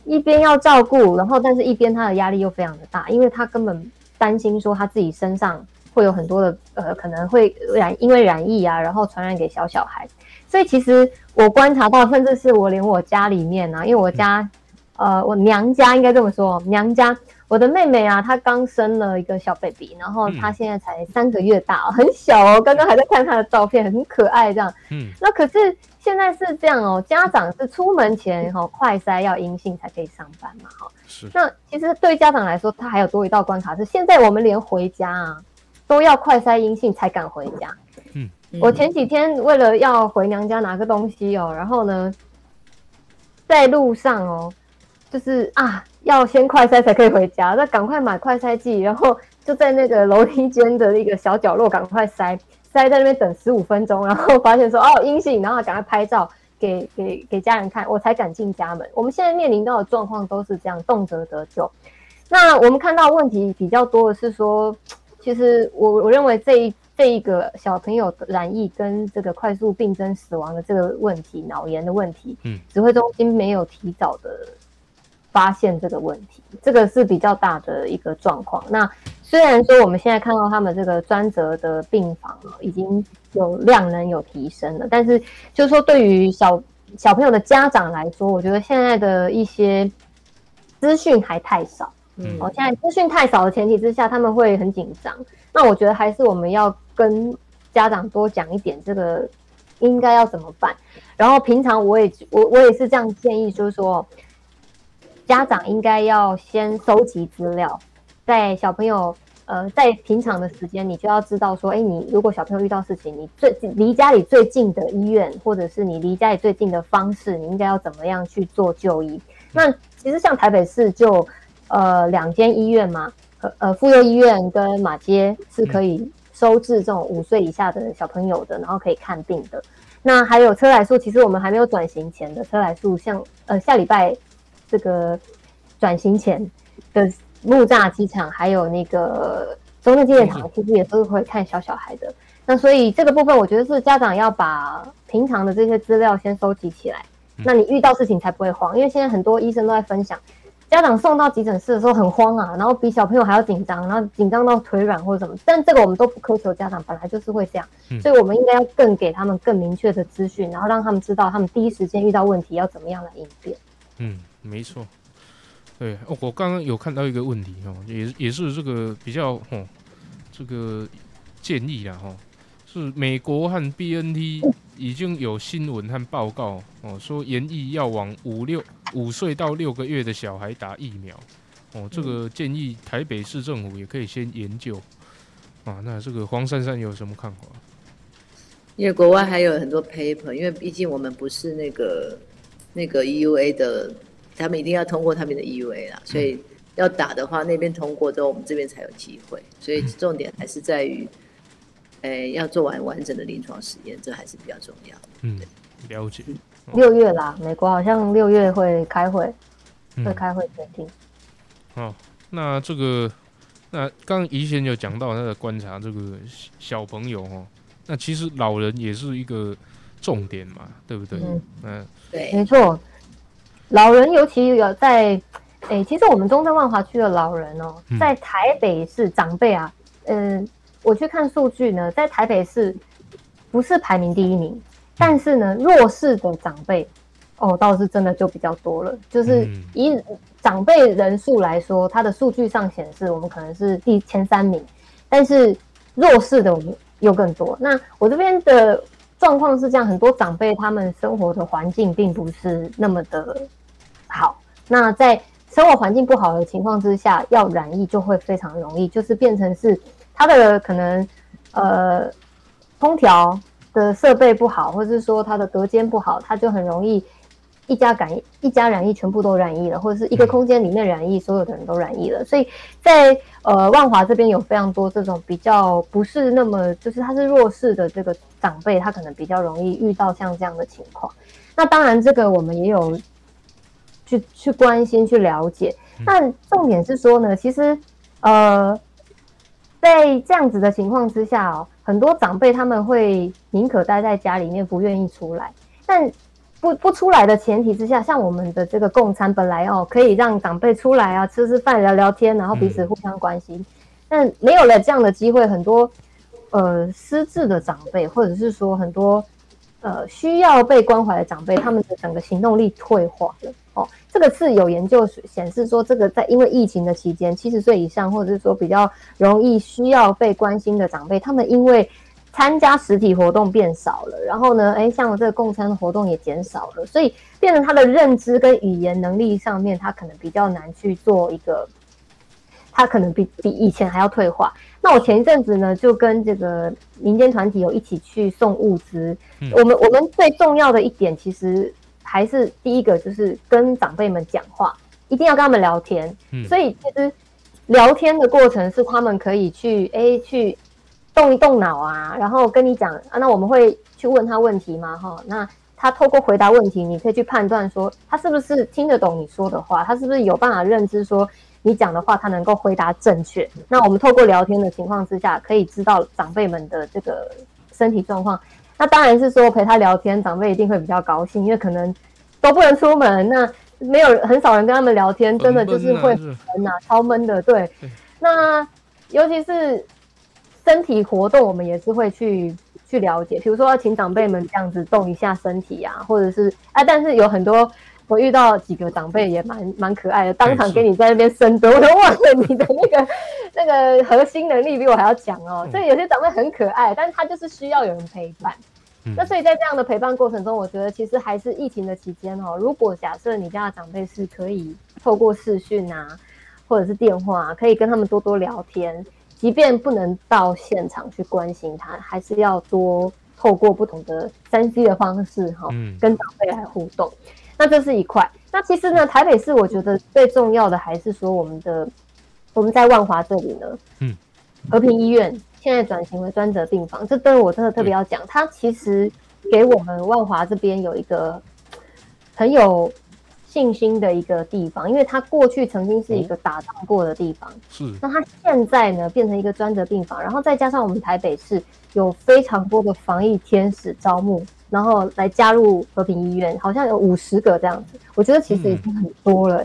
一边要照顾，然后但是一边他的压力又非常的大，因为他根本担心说他自己身上。会有很多的呃，可能会染因为染疫啊，然后传染给小小孩。所以其实我观察到，甚至是我连我家里面啊，因为我家呃我娘家应该这么说，娘家我的妹妹啊，她刚生了一个小 baby，然后嗯她现在才三个月大、哦，很小哦。刚刚还在看她的照片，很可爱这样。嗯那可是现在是这样哦，家长是出门前哈、哦、快筛要阴性才可以上班嘛哈、是那其实对家长来说，他还有多一道关卡是，现在我们连回家啊都要快筛阴性才敢回家。嗯我前几天为了要回娘家拿个东西哦，然后呢，在路上哦，就是啊，要先快筛才可以回家，那赶快买快筛剂，然后就在那个楼梯间的一个小角落赶快筛，筛在那边等十五分钟，然后发现说 [LAUGHS] 哦阴性，然后赶快拍照给给给家人看，我才敢进家门。我们现在面临到的状况都是这样，动辄得救。那我们看到问题比较多的是说，其实我我认为这一这一个小朋友的染疫跟这个快速病症死亡的这个问题，脑炎的问题，嗯，指挥中心没有提早的发现这个问题，这个是比较大的一个状况。那虽然说我们现在看到他们这个专责的病房哦，已经有量能有提升了，但是就是说对于小小朋友的家长来说，我觉得现在的一些资讯还太少。嗯哦，现在资讯太少的前提之下，他们会很紧张。那我觉得还是我们要跟家长多讲一点，这个应该要怎么办。然后平常我也我我也是这样建议，就是说家长应该要先收集资料，在小朋友呃在平常的时间，你就要知道说，哎，你如果小朋友遇到事情，你最离家里最近的医院，或者是你离家里最近的方式，你应该要怎么样去做就医？那其实像台北市就呃两间医院嘛，呃呃妇幼医院跟马街是可以收治这种五岁以下的小朋友的，然后可以看病的。那还有车来素，其实我们还没有转型前的车来素，像呃下礼拜这个转型前的木栅机场，还有那个中正纪念堂，其实也都是会看小小孩的。那所以这个部分，我觉得是家长要把平常的这些资料先收集起来，那你遇到事情才不会慌。因为现在很多医生都在分享，家长送到急诊室的时候很慌啊，然后比小朋友还要紧张，然后紧张到腿软或者什么。但这个我们都不苛求家长，本来就是会这样，嗯所以我们应该要更给他们更明确的资讯，然后让他们知道他们第一时间遇到问题要怎么样来应变。嗯，没错。对，哦，我刚刚有看到一个问题哦，也也是这个比较哦，这个建议啦哈，是美国和 BNT 已经有新闻和报告哦，说研议要往五六五岁到六个月的小孩打疫苗哦，这个建议台北市政府也可以先研究啊。那这个黄珊珊有什么看法？因为国外还有很多 paper，因为毕竟我们不是那个那个 EUA 的，他们一定要通过他们的 EUA 啦，所以要打的话，那边通过之后，我们这边才有机会。所以重点还是在于，诶、要做完完整的临床实验，这还是比较重要。嗯，了解。六月啦，美国好像六月会开会，嗯会开会决定。哦，那这个，那刚刚怡贤有讲到他的观察，这个小朋友哦，那其实老人也是一个重点嘛，对不对？嗯嗯对，没错，老人尤其有在，诶、其实我们中正万华区的老人哦，嗯在台北市长辈啊，嗯、我去看数据呢，在台北市不是排名第一名，但是呢，弱势的长辈哦，倒是真的就比较多了。就是嗯以长辈人数来说，它的数据上显示我们可能是第前三名，但是弱势的我们又更多。那我这边的状况是这样，很多长辈他们生活的环境并不是那么的好。那在生活环境不好的情况之下，要染疫就会非常容易，就是变成是它的可能呃空调的设备不好，或者是说它的隔间不好，它就很容易一家感一家染疫全部都染疫了，或者是一个空间里面染疫，所有的人都染疫了。所以在呃万华这边有非常多这种比较不是那么就是他是弱势的这个长辈，他可能比较容易遇到像这样的情况。那当然，这个我们也有去去关心、去了解。但重点是说呢，其实呃，在这样子的情况之下哦，很多长辈他们会宁可待在家里面，不愿意出来。但不不出来的前提之下，像我们的这个共餐本来哦，可以让长辈出来啊，吃吃饭、聊聊天，然后彼此互相关心。但没有了这样的机会，很多呃失智的长辈，或者是说很多呃需要被关怀的长辈，他们的整个行动力退化了。哦，这个是有研究显示说，这个在因为疫情的期间，七十岁以上或者是说比较容易需要被关心的长辈，他们因为参加实体活动变少了，然后呢，哎，像这个共餐活动也减少了，所以变成他的认知跟语言能力上面，他可能比较难去做一个，他可能比比以前还要退化。那我前一阵子呢，就跟这个民间团体有一起去送物资，我们我们最重要的一点其实。还是第一个就是跟长辈们讲话，一定要跟他们聊天。嗯，所以其实聊天的过程是他们可以去哎去动一动脑啊，然后跟你讲啊。那我们会去问他问题嘛？哈，那他透过回答问题，你可以去判断说他是不是听得懂你说的话，他是不是有办法认知说你讲的话他能够回答正确。那我们透过聊天的情况之下，可以知道长辈们的这个身体状况。那当然是说陪他聊天，长辈一定会比较高兴，因为可能都不能出门，那没有很少人跟他们聊天，真的就是会闷啊，超闷的。对，那尤其是身体活动，我们也是会去去了解，比如说要请长辈们这样子动一下身体啊，或者是啊，但是有很多我遇到几个长辈也蛮蛮可爱的，当场给你在那边深蹲，[LAUGHS] 我都忘了你的那个 [LAUGHS] 那个核心能力比我还要强哦。所以有些长辈很可爱，但是他就是需要有人陪伴。那所以在这样的陪伴过程中，我觉得其实还是疫情的期间哦。如果假设你家的长辈是可以透过视讯啊，或者是电话，可以跟他们多多聊天，即便不能到现场去关心他，还是要多透过不同的三 C 的方式哈，跟长辈来互动。那这是一块。那其实呢，台北市我觉得最重要的还是说我们的我们在万华这里呢，嗯，和平医院。现在转型为专责病房，这对我真的特别要讲。它其实给我们万华这边有一个很有信心的一个地方，因为它过去曾经是一个打仗过的地方。是。那它现在呢，变成一个专责病房，然后再加上我们台北市有非常多的防疫天使招募，然后来加入和平医院，好像有五十个这样子。我觉得其实已经很多了。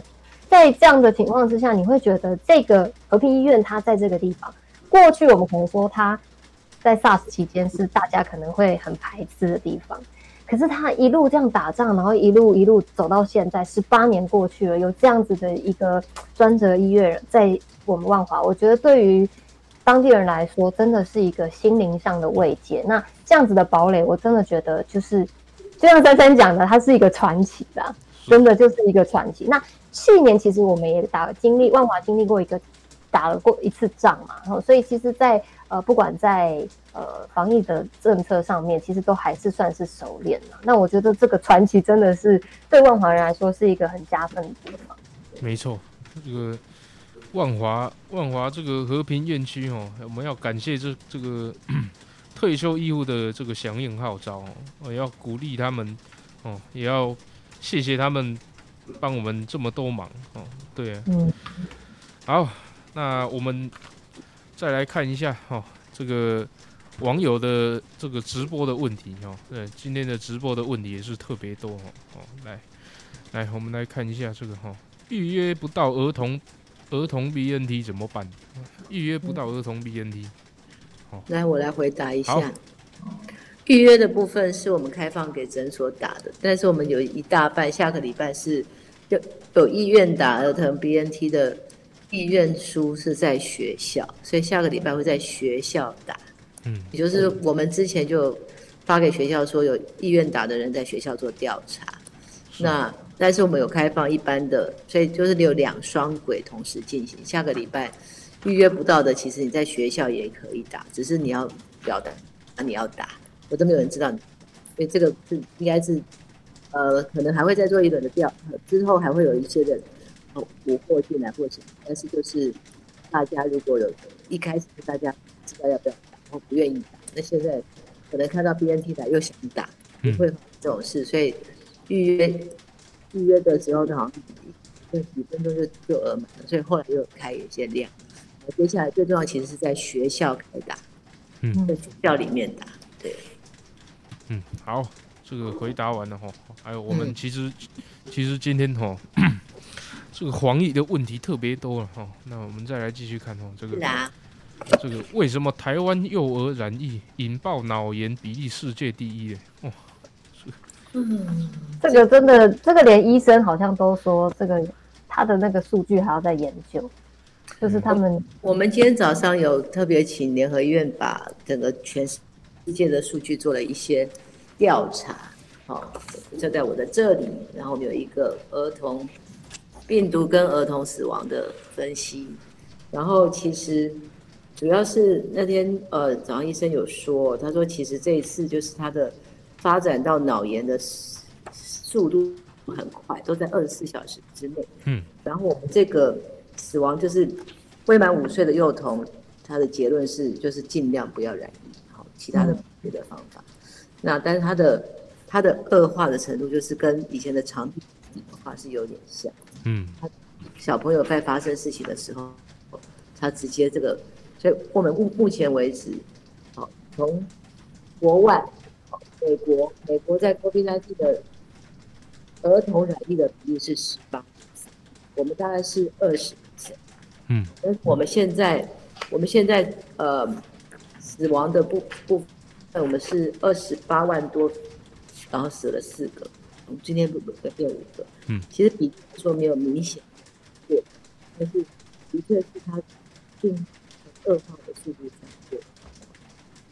在这样的情况之下，你会觉得这个和平医院它在这个地方。过去我们可能说它在 SARS 期间是大家可能会很排斥的地方，可是他一路这样打仗，然后一路一路走到现在，十八年过去了，有这样子的一个专责医院在我们万华，我觉得对于当地人来说，真的是一个心灵上的慰藉。那这样子的堡垒，我真的觉得就是就像珊珊讲的，它是一个传奇的，真的就是一个传奇。那去年其实我们也打经历万华经历过一个。打了过一次仗嘛，然后所以其实，在呃不管在呃防疫的政策上面，其实都还是算是熟练了。那我觉得这个传奇真的是对万华人来说是一个很加分的地方。没错，这个万华万华这个和平院区哦，我们要感谢这这个 [CLEARS THROAT] 退休医护的这个响应号召哦，我要鼓励他们哦，也要谢谢他们帮我们这么多忙哦。对，嗯，好。那我们再来看一下哈，这个网友的这个直播的问题哈，对，今天的直播的问题也是特别多哦。哦，来，来，我们来看一下这个哈，预约不到儿童儿童 BNT 怎么办？预约不到儿童 BNT，好，来我来回答一下。预约的部分是我们开放给诊所打的，但是我们有一大半下个礼拜是有有意愿打儿童 BNT 的。意愿书是在学校，所以下个礼拜会在学校打。嗯，也就是我们之前就发给学校说有意愿打的人在学校做调查。那但是我们有开放一般的，所以就是你有两双轨同时进行。下个礼拜预约不到的，其实你在学校也可以打，只是你要表达啊你要打，我都没有人知道你。所以这个是应该是呃，可能还会再做一轮的调，之后还会有一些的。捕获进来或什么，但是就是大家如果有一开始大家知道要不要打，然后不愿意打，那现在可能看到 BNT 打又想打，不会这种事，所以预约预约的时候呢，好像就几分钟就就额满了，所以后来又开有些量。接下来最重要其实是在学校开打，嗯，在学校里面打，对，嗯，好，这个回答完了哈，还有我们其实其实今天哈。[CLEARS THROAT] 这个黄疫的问题特别多了哈，那我们再来继续看哦，这个这个为什么台湾幼儿染疫引爆脑炎比例世界第一？哦，嗯，这个真的，这个连医生好像都说，这个他的那个数据还要再研究，就是他们我们今天早上有特别请联合医院把整个全世界的数据做了一些调查，好、就在我的这里，然后我们有一个儿童病毒跟儿童死亡的分析，然后其实主要是那天呃早上医生有说，他说其实这一次就是他的发展到脑炎的速速度很快，都在二十四小时之内。嗯，然后我们这个死亡就是未满五岁的幼童，他的结论是就是尽量不要染疫，好，其他的别的方法。那但是他的他的恶化的程度就是跟以前的肠病的话是有点像。嗯他小朋友在发生事情的时候，他直接这个，所以我们目目前为止，好，从国外，好美国，美国在 COVID-19 的儿童染疫的比例是十八，我们大概是二十嗯但是我们现在，我们现在呃，死亡的部部分，我们是二十八万多，然后死了四个，我们今天不不变五个，嗯，其实比说没有明显过，但是的确是它病很恶化的速度在过，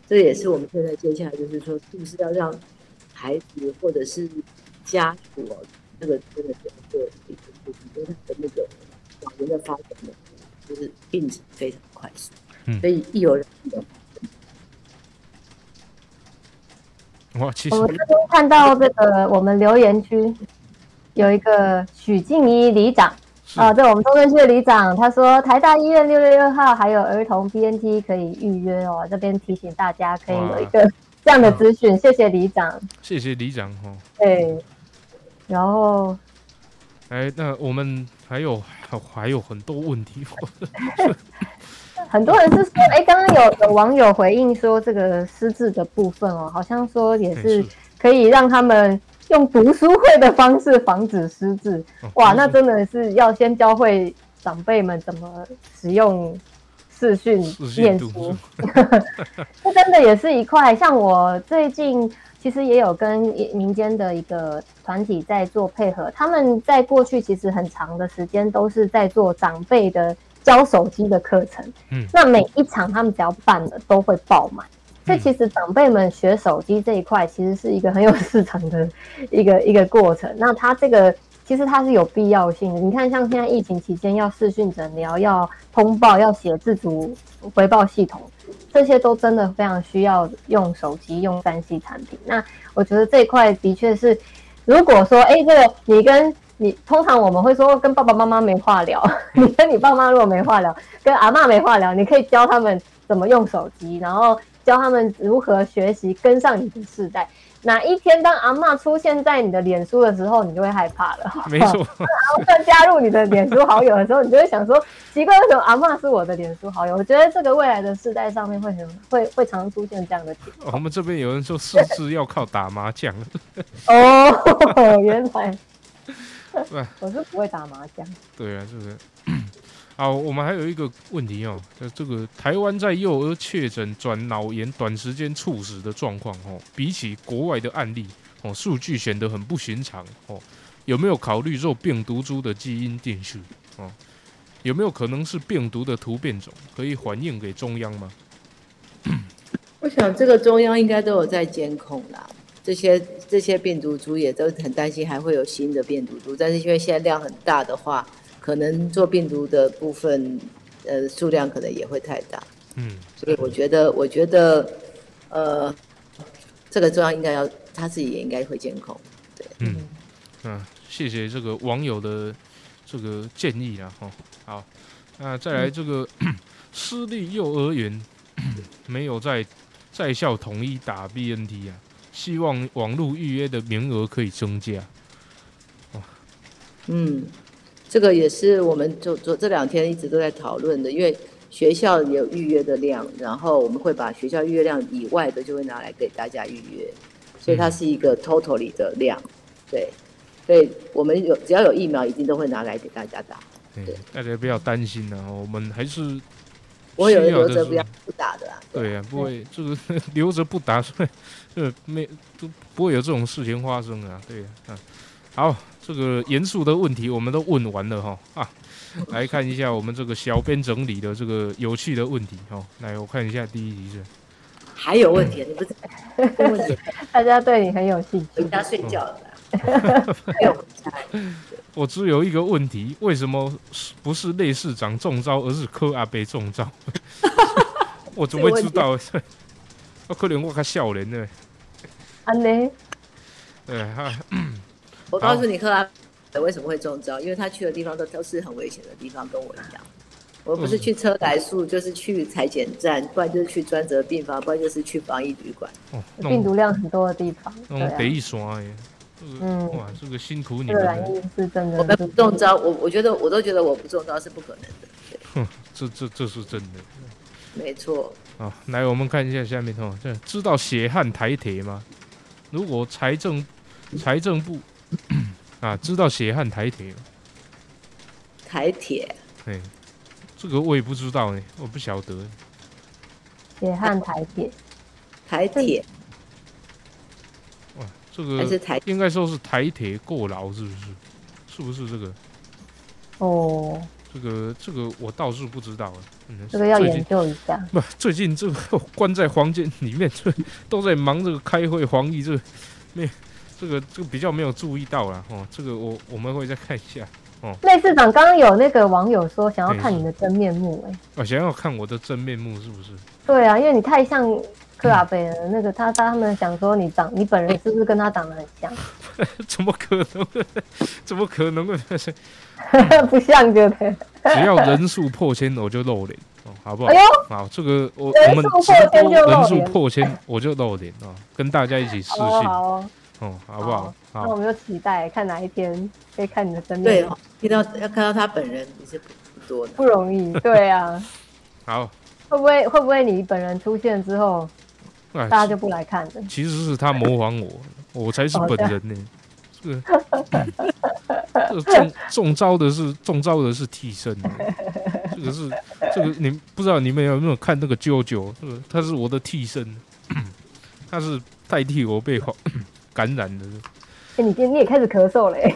这也是我们现在接下来就是说，是不是要让孩子或者是家属哦，这个真的是要做一个事情，因为他的那个老人的发展呢，就是病程非常快速，嗯所以一有人的哇，其实我这边看到这个我们留言区有一个许静怡里长是。啊，对我们中正区的里长，他说台大医院六月六号还有儿童 BNT 可以预约哦，这边提醒大家可以有一个这样的资讯，谢谢里长。谢谢里长哦。对，然后哎，那我们还有还还有很多问题，[LAUGHS] 很多人是说，哎，刚刚有有网友回应说这个失智的部分哦，好像说也哎是可以让他们用读书会的方式防止失智。哦哇，那真的是要先教会长辈们怎么使用视讯视讯读念书，[LAUGHS] 这真的也是一块。像我最近其实也有跟民间的一个团体在做配合，他们在过去其实很长的时间都是在做长辈的教手机的课程。嗯那每一场他们只要办了都会爆满。所以其实长辈们学手机这一块，其实是一个很有市场的一个一个过程。那它这个其实它是有必要性的。你看，像现在疫情期间要视讯诊疗、要通报、要写自主回报系统，这些都真的非常需要用手机、用三 C 产品。那我觉得这一块的确是，如果说，哎，这个你跟你通常我们会说跟爸爸妈妈没话聊，[LAUGHS] 你跟你爸妈如果没话聊，跟阿嬷没话聊，你可以教他们怎么用手机，然后教他们如何学习跟上你的世代。哪一天当阿嬷出现在你的脸书的时候，你就会害怕了。没错，[LAUGHS] 阿嬷加入你的脸书好友的时候，你就会想说，奇怪，为什么阿嬷是我的脸书好友？我觉得这个未来的世代上面会很会会常出现这样的情况。我们这边有人说失智要靠打麻将，[LAUGHS] 哦，原来 [LAUGHS] 对我是不会打麻将。对啊，这个。好，我们还有一个问题哦，就这个台湾在幼儿确诊转脑炎短时间猝死的状况哦，比起国外的案例哦，数据显得很不寻常哦。有没有考虑做病毒株的基因定序哦？有没有可能是病毒的突变种，可以反映给中央吗？[CLEARS THROAT] 我想这个中央应该都有在监控啦。这些这些病毒株也都很担心还会有新的病毒株，但是因为现在量很大的话，可能做病毒的部分，呃，数量可能也会太大。嗯，所以我觉得，我觉得，呃，这个中央应该要他自己也应该会监控。对。嗯，啊，谢谢这个网友的这个建议啊，哈，好，那再来这个、私立幼儿园没有在在校统一打 BNT 啊，希望网络预约的名额可以增加。嗯，这个也是我们就昨这两天一直都在讨论的，因为学校有预约的量，然后我们会把学校预约量以外的就会拿来给大家预约，所以它是一个 totally 的量，对，所以我们有只要有疫苗，一定都会拿来给大家打。对对，大家不要担心啊，我们还是不会有留着不要不打的啊。对呀、不会就是 [LAUGHS] 留着不打，所以呃没都不会有这种事情发生啊。对呀、啊，好，这个严肃的问题我们都问完了哈啊，来看一下我们这个小编整理的这个有趣的问题哈。来，我看一下第一题是，还有问题，你不是 [LAUGHS] 大家对你很有兴趣回。家睡觉了吧？没有回家，我只有一个问题，为什么是不是类市长中招，而是柯阿贝中招？[LAUGHS] 我怎么会知道？[LAUGHS] 我可能我较少年呢。安呢？对哈，我告诉你，克拉为什么会中招？因为他去的地方都都是很危险的地方，跟我一样。我不是去车来树，就是去裁剪站，不然就是去专责病房，不然就是去防疫旅馆。哦，病毒量很多的地方，对啊那种北一刷耶，这个嗯哇，这个辛苦你们是真的。我们不中招，我我觉得我都觉得我不中招是不可能的。哼，这这这是真的没错。啊！来，我们看一下下面哦，这知道血汗台铁吗？如果财政财政部 [COUGHS] 啊，知道血汗台铁吗？台铁哎，这个我也不知道呢，我不晓得。血汗台铁，台铁哇，这个还是台应该说是台铁过劳，是不是？是不是这个？哦，这个这个我倒是不知道啊。嗯，这个要研究一下。不，最近这个关在房间里面，这都在忙这个开会防疫，这个没这个这个比较没有注意到啦。哦。这个我我们会再看一下。哦类市长刚刚有那个网友说想要哎看你的真面目、哎，啊，想要看我的真面目是不是？对啊，因为你太像克拉贝了。那个他他们想说你长，你本人是不是跟他长得很像？[LAUGHS] 怎么可能？[LAUGHS] 怎么可能会？[LAUGHS] 不像对不对？要人数破千，我就露脸哦，好不好？好，这个我我们人数破千就露脸破千，我就露脸啊，跟大家一起试好哦信好哦，哦，好不好？好那我，们就期待看哪一天可以看你的真对面目，哦，听到要看到他本人也是不不多的。不容易。[LAUGHS] 对啊，好，会不会会不会你本人出现之后，哎大家就不来看了？其实是他模仿我，[LAUGHS] 我才是本人呢。这个 [LAUGHS] 这个中中招的是中招的是替身的，这个是这个你不知道你们有没有看那个啾啾？这个他是我的替身，[COUGHS] 他是代替我被感感染的。哎、你今你也开始咳嗽了、欸，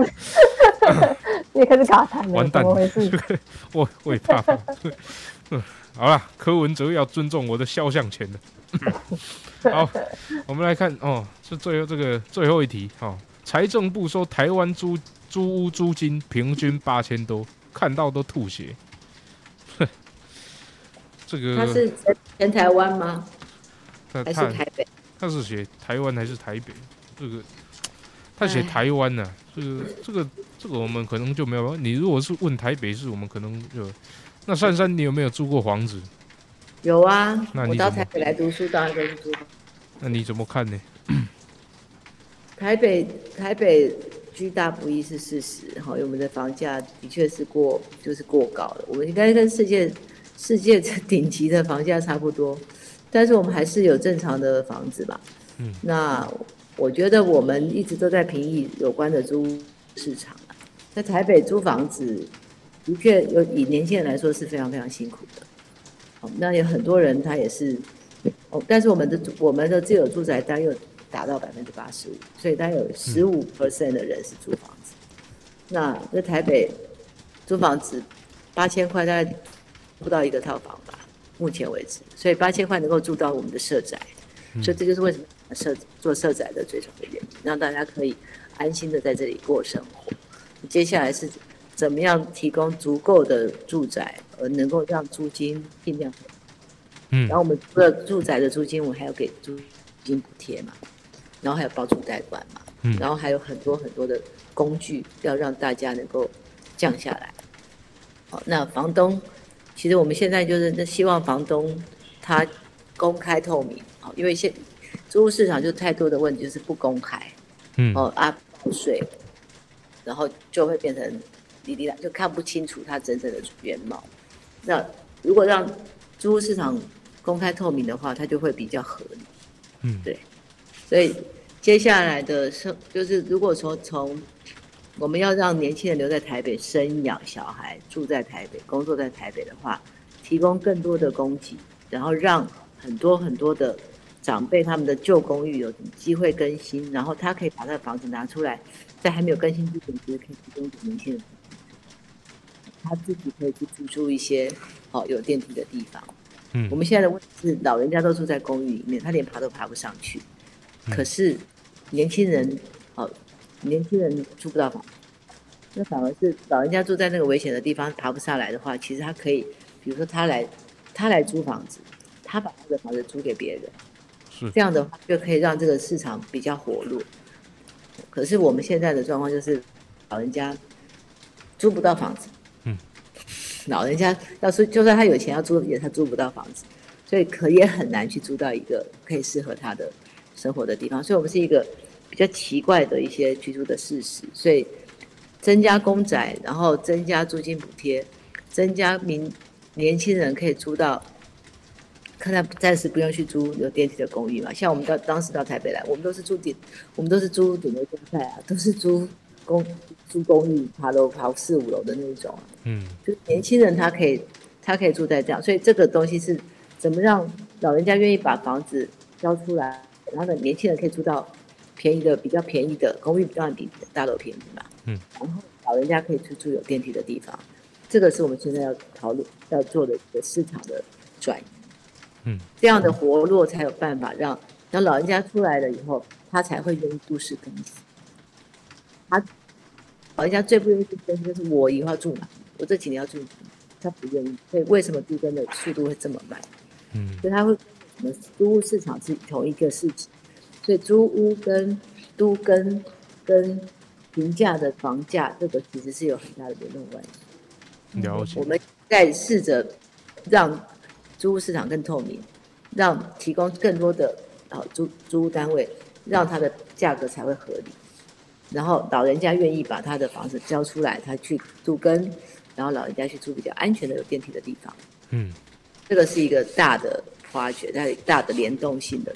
[LAUGHS] 你也开始卡痰了，完蛋怎么回事？[LAUGHS] 我我也怕 [LAUGHS] 好了，柯文哲要尊重我的肖像权了。好，我们来看哦，是最后这个最后一题哦。财政部说台湾租租屋租金平均八千多，看到都吐血。这个他是全全台湾吗？还是台北？他是写台湾还是台北？这个他写台湾呢、这个这个这个我们可能就没有。你如果是问台北市，我们可能就那珊珊，你有没有租过房子？有啊，我到那你怎么台北来读书，当然都是租。那你怎么看呢？[CLEARS THROAT] 台北台北居大不易是事实，哈，因为我们的房价的确是过就是过高了，我们应该跟世界世界顶级的房价差不多，但是我们还是有正常的房子吧。嗯，那我觉得我们一直都在评议有关的租市场啊在台北租房子的确有以年轻人来说是非常非常辛苦的。哦，那有很多人他也是，哦，但是我们的我们的自有住宅单又达到百分之八十五，所以大概有十五 percent 的人是租房子。那在台北租房子八千块，大概不到一个套房吧，目前为止，所以八千块能够住到我们的社宅，所以这就是为什么社做社宅的最重要的原因，让大家可以安心的在这里过生活。接下来是怎么样提供足够的住宅，而能够让租金尽量嗯然后我们除了住宅的租金，我们还要给租金补贴嘛，然后还有包租代管嘛，嗯然后还有很多很多的工具，要让大家能够降下来。好，那房东其实我们现在就是希望房东他公开透明，好，因为现租屋市场就太多的问题就是不公开，嗯哦啊不税，然后就会变成滴滴答，就看不清楚它真正的原貌。那如果让租屋市场公开透明的话，它就会比较合理。嗯对，所以接下来的生就是，如果说从我们要让年轻人留在台北生养小孩，住在台北，工作在台北的话，提供更多的供给，然后让很多很多的长辈他们的旧公寓有机会更新，然后他可以把他的房子拿出来，在还没有更新之前，其实可以提供给年轻人，他自己可以去租住一些哦有电梯的地方。嗯我们现在的问题是，老人家都住在公寓里面，他连爬都爬不上去。嗯可是年轻人，哦，年轻人租不到房，那反而是老人家住在那个危险的地方爬不下来的话，其实他可以，比如说他来，他来租房子，他把他的房子租给别人，是。这样的话就可以让这个市场比较活络。可是我们现在的状况就是，老人家租不到房子，嗯，老人家要是就算他有钱要租，也他租不到房子，所以可也很难去租到一个可以适合他的生活的地方。所以我们是一个比较奇怪的一些居住的事实，所以增加公宅，然后增加租金补贴，增加民年轻人可以租到。看他暂时不用去租有电梯的公寓嘛，像我们到当时到台北来，我们都是住顶，我们都是租顶楼公宅啊，都是租公租公寓，爬楼爬四五楼的那种啊。嗯就是年轻人他可以他可以住在这样，所以这个东西是怎么让老人家愿意把房子交出来，然后呢，年轻人可以住到便宜的比较便宜的公寓，当然比大楼便宜嘛。嗯，然后老人家可以去住有电梯的地方，这个是我们现在要讨论要做的一个市场的转移。嗯，这样的活络才有办法让让老人家出来了以后，他才会愿意都市更新。他老人家最不愿意去更新就是我以后要住哪，我这几年要住哪，他不愿意。所以为什么地震的速度会这么慢？嗯所以他会我们租屋市场是同一个事情，所以租屋跟都跟跟平价的房价，这个其实是有很大的联动关系。了解我。们在试着让租屋市场更透明，让提供更多的啊租租屋单位，让它的价格才会合理。然后老人家愿意把他的房子交出来，他去住跟，然后老人家去住比较安全的有电梯的地方。嗯这个是一个大的发掘，大大的联动性的。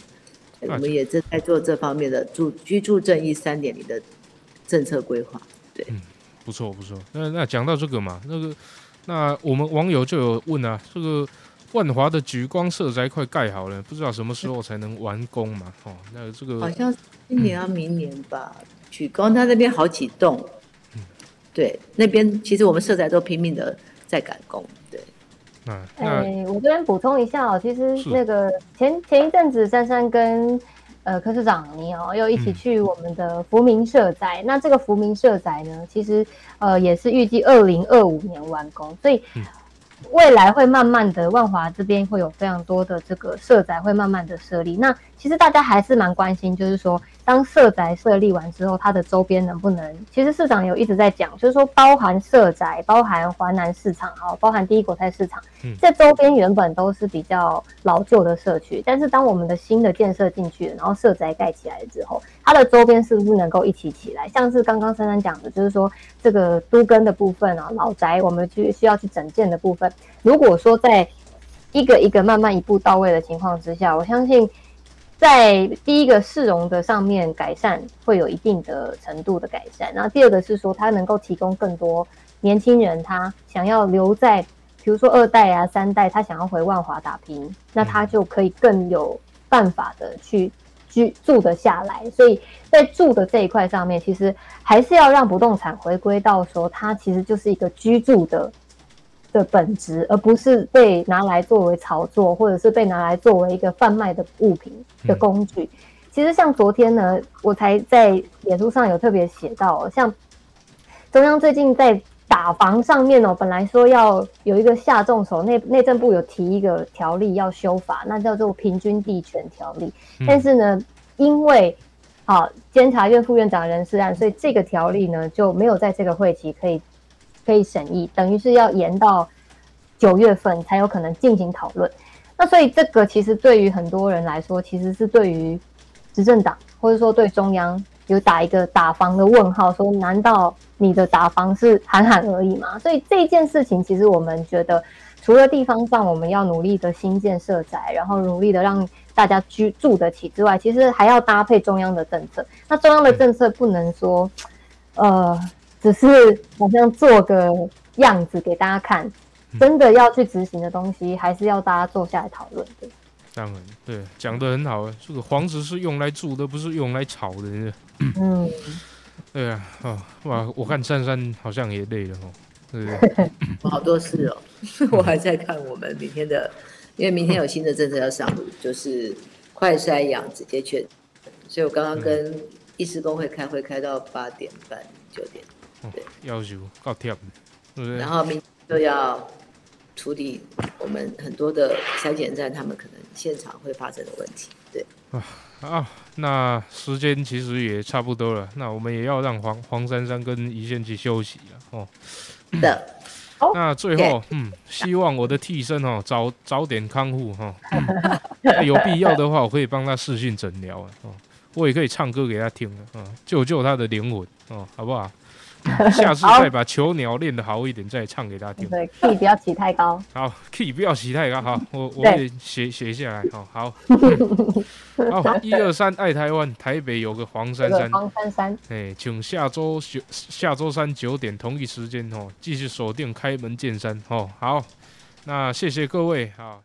我们也正在做这方面的住居住正义三点零的政策规划。对不错不错。那那讲到这个嘛，那个那我们网友就有问啊，这个万华的举光社宅快盖好了，不知道什么时候才能完工嘛？哦，那这个好像今年要明年吧。举光他那边好几栋，对，那边其实我们社宅都拼命的在赶工。哎、那我这边补充一下哦，其实那个前前一阵子珊珊跟呃柯市长你哦又一起嗯。去我们的福民社宅，那这个福民社宅呢，其实呃也是预计二零二五年完工，所以嗯。未来会慢慢的万华这边会有非常多的这个社宅会慢慢的设立。那其实大家还是蛮关心，就是说当社宅设立完之后，它的周边能不能？其实市长有一直在讲，就是说包含社宅、包含华南市场，好，包含第一国泰市场，嗯这周边原本都是比较老旧的社区，但是当我们的新的建设进去，然后社宅盖起来了之后，它的周边是不是能够一起起来？像是刚刚珊珊讲的，就是说这个都根的部分啊，老宅我们去需要去整建的部分，如果说在一个一个慢慢一步到位的情况之下，我相信在第一个市容的上面改善会有一定的程度的改善，然后第二个是说它能够提供更多年轻人他想要留在，比如说二代啊、三代，他想要回万华打拼，那他就可以更有办法的去居住得下来。所以在住的这一块上面，其实还是要让不动产回归到说，它其实就是一个居住的的本质，而不是被拿来作为炒作，或者是被拿来作为一个贩卖的物品的工具。其实像昨天呢，我才在脸书上有特别写到哦，像中央最近在打房上面哦，本来说要有一个下重手，内内政部有提一个条例要修法，那叫做平均地权条例。嗯但是呢，因为啊监察院副院长人事案，所以这个条例呢就没有在这个会期可以可以审议，等于是要延到九月份才有可能进行讨论。那所以这个其实对于很多人来说，其实是对于执政党或者说对中央有打一个打房的问号，说难道你的打房是喊喊而已吗？所以这件事情，其实我们觉得，除了地方上我们要努力的新建社宅，然后努力的让大家居住得起之外，其实还要搭配中央的政策。那中央的政策不能说，呃，只是好像做个样子给大家看，真的要去执行的东西，还是要大家坐下来讨论的。当然，对，讲的很好啊。这个房子是用来住的，不是用来炒的。嗯，[COUGHS] 对啊，哦，哇，我看珊珊好像也累了哦，对不对？[LAUGHS] 好多事哦，[LAUGHS] [LAUGHS] 我还在看我们明天的，因为明天有新的政策要上路，就是快筛阳直接确诊，所以我刚刚跟医师工会开会，开到八点半九点，对，要求够贴，对不对？然后明就要处理我们很多的筛检站，他们可能现场会发生的问题，对。啊啊，那时间其实也差不多了，那我们也要让黄黄珊珊跟一线去休息了哦。的，[CLEARS THROAT] 那最后，嗯，希望我的替身哦早早点康复哈，[LAUGHS] 有必要的话，我可以帮他视讯诊疗啊，哦，我也可以唱歌给他听啊，救救他的灵魂哦，好不好？[LAUGHS] 下次再把囚鸟练得好一点，再唱给大家听。对，key 不要起太高。好，key 不要起太高。好，我我也写写下来。好好。[LAUGHS] 好，一二三，爱台湾，台北有个黄珊珊。黄珊珊。哎，请下周九下周三九点同一时间哦，继续锁定开门见山哦。好，那谢谢各位啊。